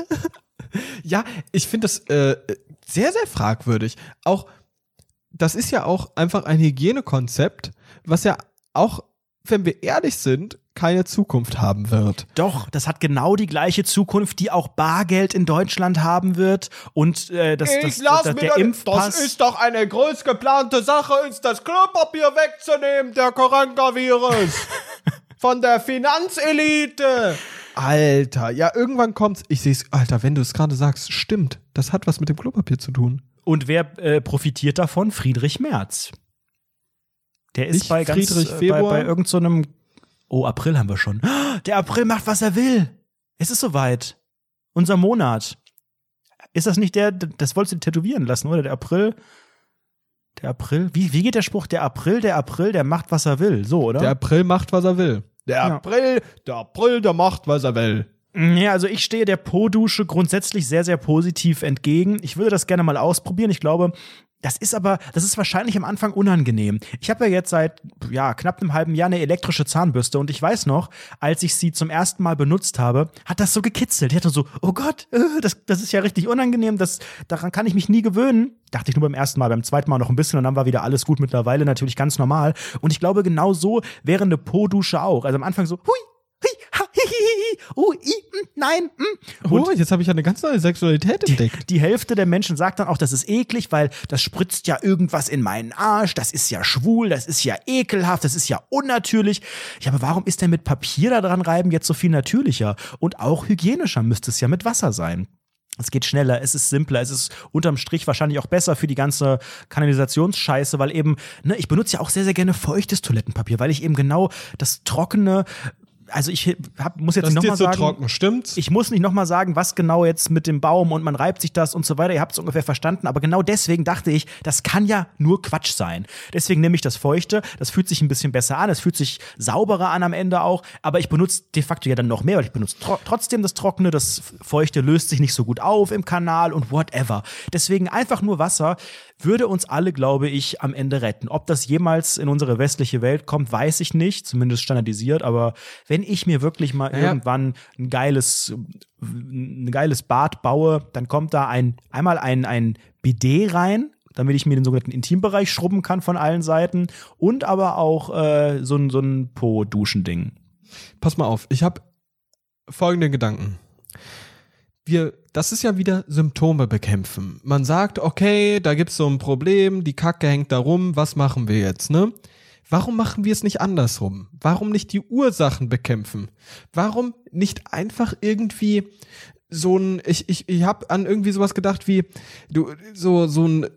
Ja, ich finde das äh, sehr, sehr fragwürdig. Auch, das ist ja auch einfach ein Hygienekonzept, was ja auch, wenn wir ehrlich sind, keine Zukunft haben wird. Doch, das hat genau die gleiche Zukunft, die auch Bargeld in Deutschland haben wird und äh, das, das, das, das, der Impfpass. doch eine groß geplante Sache, uns das Klopapier wegzunehmen, der Coronavirus. Von der Finanzelite. Alter, ja, irgendwann kommt's. Ich sehe es, Alter, wenn du es gerade sagst, stimmt. Das hat was mit dem Klopapier zu tun. Und wer äh, profitiert davon? Friedrich Merz. Der ist Nicht bei ganz Friedrich äh, bei, Februar? bei irgendeinem so einem Oh, April haben wir schon. Der April macht, was er will. Es ist soweit. Unser Monat. Ist das nicht der, das wolltest du tätowieren lassen, oder? Der April. Der April. Wie, wie geht der Spruch? Der April, der April, der macht, was er will. So, oder? Der April macht, was er will. Der Ja. April, der April, der macht, was er will. Ja, also ich stehe der Po-Dusche grundsätzlich sehr, sehr positiv entgegen. Ich würde das gerne mal ausprobieren. Ich glaube, Das ist aber, das ist wahrscheinlich am Anfang unangenehm. Ich habe ja jetzt seit ja, knapp einem halben Jahr eine elektrische Zahnbürste und ich weiß noch, als ich sie zum ersten Mal benutzt habe, hat das so gekitzelt. Ich hatte so, oh Gott, äh, das, das ist ja richtig unangenehm, das, daran kann ich mich nie gewöhnen. Dachte ich nur beim ersten Mal, beim zweiten Mal noch ein bisschen und dann war wieder alles gut. Mittlerweile natürlich ganz normal. Und ich glaube, genau so wäre eine Po-Dusche auch. Also am Anfang so, hui, uh, i, mm, nein. Mm. Und oh, jetzt habe ich ja eine ganz neue Sexualität entdeckt. Die, die Hälfte der Menschen sagt dann auch, das ist eklig, weil das spritzt ja irgendwas in meinen Arsch, das ist ja schwul, das ist ja ekelhaft, das ist ja unnatürlich. Ja, aber warum ist denn mit Papier da dran reiben jetzt so viel natürlicher? Und auch hygienischer müsste es ja mit Wasser sein. Es geht schneller, es ist simpler, es ist unterm Strich wahrscheinlich auch besser für die ganze Kanalisationsscheiße, weil eben, ne, ich benutze ja auch sehr, sehr gerne feuchtes Toilettenpapier, weil ich eben genau das trockene also ich hab, muss jetzt das nicht nochmal sagen. trocken, stimmt's? Ich muss nicht nochmal sagen, was genau jetzt mit dem Baum und man reibt sich das und so weiter. Ihr habt es ungefähr verstanden, aber genau deswegen dachte ich, das kann ja nur Quatsch sein. Deswegen nehme ich das Feuchte. Das fühlt sich ein bisschen besser an, es fühlt sich sauberer an am Ende auch, aber ich benutze de facto ja dann noch mehr, weil ich benutze tro trotzdem das Trockene. Das Feuchte löst sich nicht so gut auf im Kanal und whatever. Deswegen einfach nur Wasser würde uns alle, glaube ich, am Ende retten. Ob das jemals in unsere westliche Welt kommt, weiß ich nicht, zumindest standardisiert. Aber wenn ich mir wirklich mal ja. irgendwann ein geiles, ein geiles Bad baue, dann kommt da ein, einmal ein, ein Bidet rein, damit ich mir den sogenannten Intimbereich schrubben kann von allen Seiten und aber auch äh, so ein, so ein Po-Duschen-Ding. Pass mal auf, ich habe folgende Gedanken wir, das ist ja wieder Symptome bekämpfen. Man sagt, okay, da gibt's so ein Problem, die Kacke hängt da rum, was machen wir jetzt, ne? Warum machen wir es nicht andersrum? Warum nicht die Ursachen bekämpfen? Warum nicht einfach irgendwie so ein, ich, ich, ich hab an irgendwie sowas gedacht wie, du, so, so ein,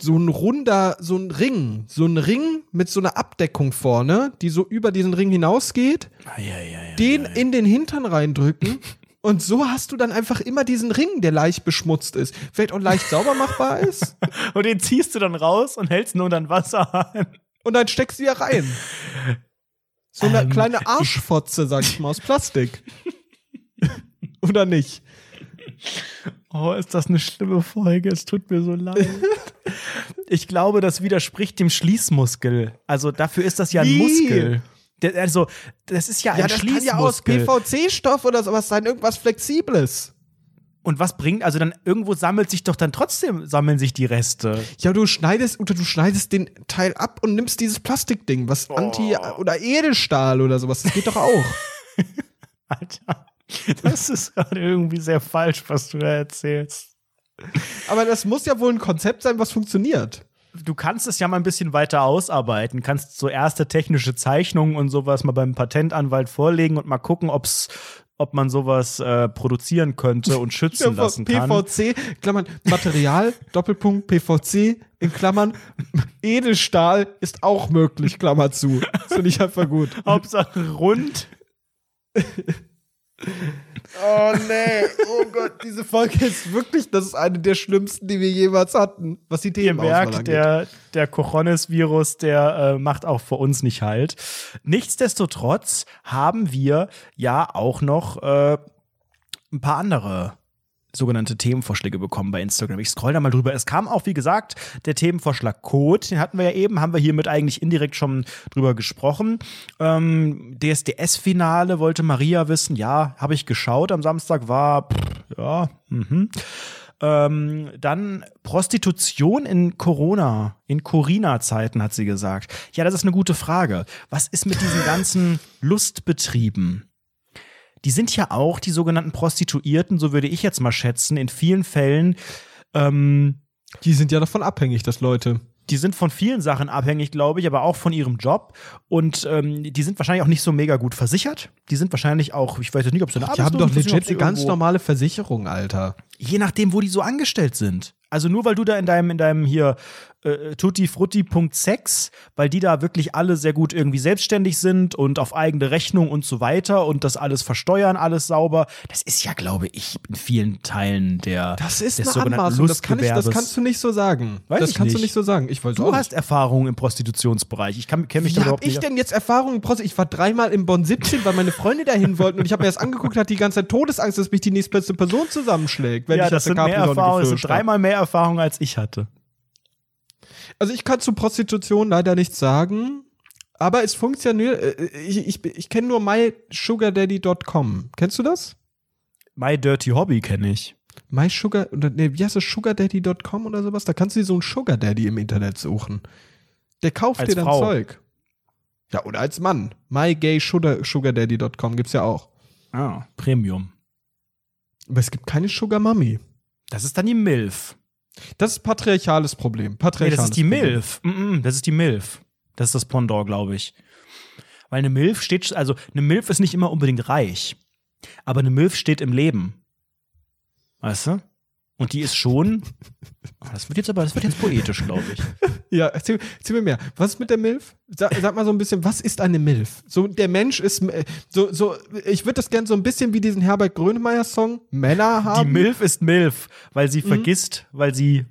so ein runder, so ein Ring, so ein Ring mit so einer Abdeckung vorne, die so über diesen Ring hinausgeht, ah, ja, ja, ja, den in den Hintern reindrücken Und so hast du dann einfach immer diesen Ring, der leicht beschmutzt ist, vielleicht auch leicht sauber machbar ist. und den ziehst du dann raus und hältst nur dann Wasser an. Und dann steckst du ja rein. So eine ähm, kleine Arschfotze, sag ich mal, aus Plastik. Oder nicht? Oh, ist das eine schlimme Folge? Es tut mir so leid. ich glaube, das widerspricht dem Schließmuskel. Also dafür ist das ja ein Wie? Muskel also, das ist ja, ja ein das kann ja aus PVC-Stoff oder sowas sein, irgendwas Flexibles. Und was bringt, also dann irgendwo sammelt sich doch dann trotzdem, sammeln sich die Reste. Ja, du schneidest, oder du schneidest den Teil ab und nimmst dieses Plastikding, was oh. Anti- oder Edelstahl oder sowas, das geht doch auch. Alter, das ist gerade irgendwie sehr falsch, was du da erzählst. Aber das muss ja wohl ein Konzept sein, was funktioniert du kannst es ja mal ein bisschen weiter ausarbeiten, kannst so erste technische Zeichnungen und sowas mal beim Patentanwalt vorlegen und mal gucken, ob's ob man sowas äh, produzieren könnte und schützen lassen kann. PVC, Klammern, Material, Doppelpunkt, PVC, in Klammern, Edelstahl ist auch möglich, Klammer zu. Das finde ich einfach gut. Hauptsache rund. Oh nee, oh Gott, diese Folge ist wirklich, das ist eine der schlimmsten, die wir jemals hatten, was die Themen Ihr merkt, der, der Cojones-Virus, der äh, macht auch vor uns nicht halt. Nichtsdestotrotz haben wir ja auch noch äh, ein paar andere sogenannte Themenvorschläge bekommen bei Instagram. Ich scroll da mal drüber. Es kam auch, wie gesagt, der Themenvorschlag Code. Den hatten wir ja eben, haben wir hiermit eigentlich indirekt schon drüber gesprochen. Ähm, DSDS-Finale wollte Maria wissen. Ja, habe ich geschaut. Am Samstag war, pff, ja, mhm. Ähm, dann Prostitution in Corona, in Corona-Zeiten, hat sie gesagt. Ja, das ist eine gute Frage. Was ist mit diesen ganzen Lustbetrieben? Die sind ja auch die sogenannten Prostituierten, so würde ich jetzt mal schätzen, in vielen Fällen. Ähm, die sind ja davon abhängig, dass Leute die sind von vielen Sachen abhängig, glaube ich, aber auch von ihrem Job. Und ähm, die sind wahrscheinlich auch nicht so mega gut versichert. Die sind wahrscheinlich auch, ich weiß jetzt nicht, ob sie eine Die haben doch legit eine ganz normale Versicherung, Alter. Je nachdem, wo die so angestellt sind. Also nur weil du da in deinem, in deinem hier äh, tuttifrutti.sex, weil die da wirklich alle sehr gut irgendwie selbstständig sind und auf eigene Rechnung und so weiter und das alles versteuern, alles sauber. Das ist ja, glaube ich, in vielen Teilen der Das ist des eine Anmaßung, das, kann ich, das kannst du nicht so sagen. Weiß das kannst nicht. du nicht so sagen. Ich weiß du hast nicht. Erfahrung im Prostitutionsbereich. Ich kenne mich Wie da überhaupt nicht. ich denn jetzt Erfahrung im Prostitution? Ich war dreimal im Bonn 17, weil meine Freunde dahin wollten und ich habe mir das angeguckt, hat die ganze Zeit Todesangst, dass mich die nächstbeste Person zusammenschlägt, wenn ja, ich das sind mehr Erfahrung, das sind dreimal mehr Erfahrung als ich hatte. Also ich kann zu Prostitution leider nichts sagen, aber es funktioniert. äh, Ich, ich, ich kenne nur mysugardaddy.com. Kennst du das? My Dirty Hobby kenne ich. MySugar, oder nee, wie heißt das, sugardaddy.com oder sowas? Da kannst du dir so einen Sugar Daddy im Internet suchen. Der kauft Als dir dann Frau. Zeug. Ja, oder als Mann. MyGaySugarDaddy.com gibt's ja auch. Ah, Premium. Aber es gibt keine Sugar Mummy. Das ist dann die MILF. Das ist patriarchales Problem. Nee, Patriarchales das ist die Problem. MILF. Mm -mm, das ist die MILF. Das ist das Pendant, glaube ich. Weil eine MILF steht, also eine MILF ist nicht immer unbedingt reich. Aber eine MILF steht im Leben. Weißt du? Und die ist schon. Ah, Das wird jetzt aber, das wird jetzt poetisch, glaube ich. Ja, erzähl, erzähl mir mehr. Was ist mit der MILF? Sag, sag mal so ein bisschen, was ist eine MILF? So, der Mensch ist, so, so, ich würde das gerne so ein bisschen wie diesen Herbert Grönemeyer-Song Männer Die haben. MILF ist MILF, weil sie vergisst, weil sie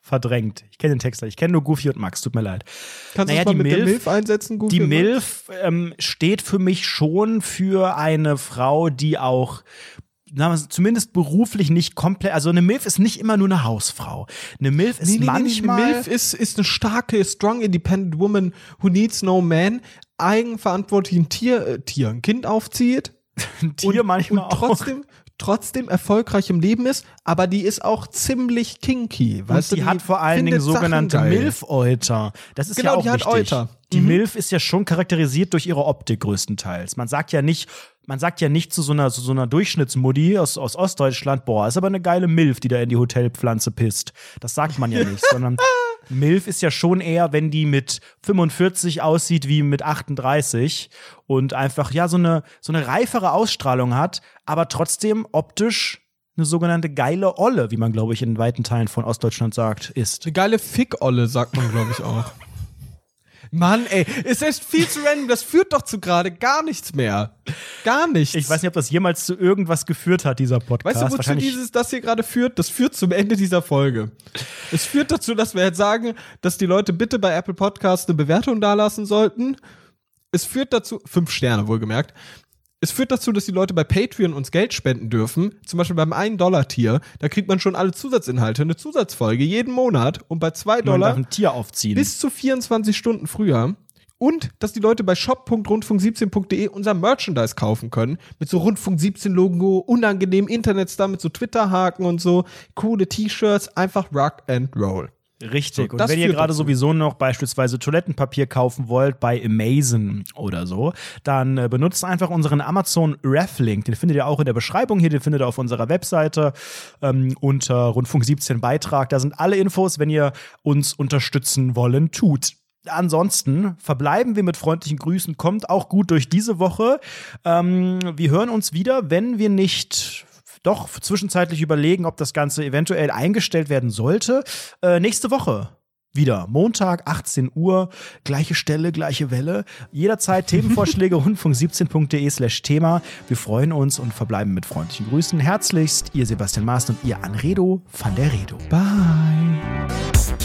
verdrängt. Ich kenne den Text nicht. Ich kenne nur Goofy und Max. Tut mir leid. Kannst du naja, das mal die mit der MILF MILF einsetzen, Goofy Die? MILF ähm, steht für mich schon für eine Frau, die auch zumindest beruflich nicht komplett, also eine MILF ist nicht immer nur eine Hausfrau. Eine MILF ist Nee, nee, manchmal nee, MILF ist, ist eine starke, strong, independent woman who needs no man, eigenverantwortlich ein Tier, äh, Tier, ein Kind aufzieht ein Tier und, manchmal und trotzdem, trotzdem erfolgreich im Leben ist, aber die ist auch ziemlich kinky. auch. Weißt Und du, die hat vor allen Dingen sogenannte geil. MILF-Euter. Das ist Genau, ja auch die hat wichtig. Euter. Die Mhm. MILF ist ja schon charakterisiert durch ihre Optik größtenteils. Man sagt ja nicht, man sagt ja nicht zu so einer, zu so einer Durchschnittsmuddi aus, aus Ostdeutschland, boah, ist aber eine geile MILF, die da in die Hotelpflanze pisst. Das sagt man ja nicht, sondern MILF ist ja schon eher, wenn die mit 45 aussieht wie mit 38 und einfach ja so eine, so eine reifere Ausstrahlung hat, aber trotzdem optisch eine sogenannte geile Olle, wie man, glaube ich, in weiten Teilen von Ostdeutschland sagt, ist. Eine geile Fickolle, sagt man, glaube ich, auch. Mann, ey, es ist viel zu random. Das führt doch zu gerade gar nichts mehr. Gar nichts. Ich weiß nicht, ob das jemals zu irgendwas geführt hat, dieser Podcast. Weißt du, wozu dieses, das hier gerade führt? Das führt zum Ende dieser Folge. Es führt dazu, dass wir jetzt sagen, dass die Leute bitte bei Apple Podcast eine Bewertung dalassen sollten. Es führt dazu, fünf Sterne wohlgemerkt. Es führt dazu, dass die Leute bei Patreon uns Geld spenden dürfen. Zum Beispiel beim 1-Dollar-Tier. Da kriegt man schon alle Zusatzinhalte, eine Zusatzfolge jeden Monat. Und bei 2 man Dollar ein Tier aufziehen. bis zu 24 Stunden früher. Und dass die Leute bei shop.rundfunk17.de unser Merchandise kaufen können. Mit so Rundfunk 17 Logo, unangenehm Internetstar mit so Twitter-Haken und so. Coole T-Shirts, einfach Rock and Roll. Richtig. So, und wenn ihr gerade sowieso noch beispielsweise Toilettenpapier kaufen wollt bei Amazon oder so, dann äh, benutzt einfach unseren Amazon Ref-Link. Den findet ihr auch in der Beschreibung hier, den findet ihr auf unserer Webseite ähm, unter Rundfunk 17 Beitrag. Da sind alle Infos, wenn ihr uns unterstützen wollen, tut. Ansonsten verbleiben wir mit freundlichen Grüßen. Kommt auch gut durch diese Woche. Ähm, wir hören uns wieder, wenn wir nicht doch zwischenzeitlich überlegen, ob das Ganze eventuell eingestellt werden sollte. Äh, nächste Woche wieder. Montag, 18 Uhr, gleiche Stelle, gleiche Welle. Jederzeit Themenvorschläge rundfunk17.de slash Thema. Wir freuen uns und verbleiben mit freundlichen Grüßen. Herzlichst, ihr Sebastian Maas und ihr Anredo van der Redo. Bye.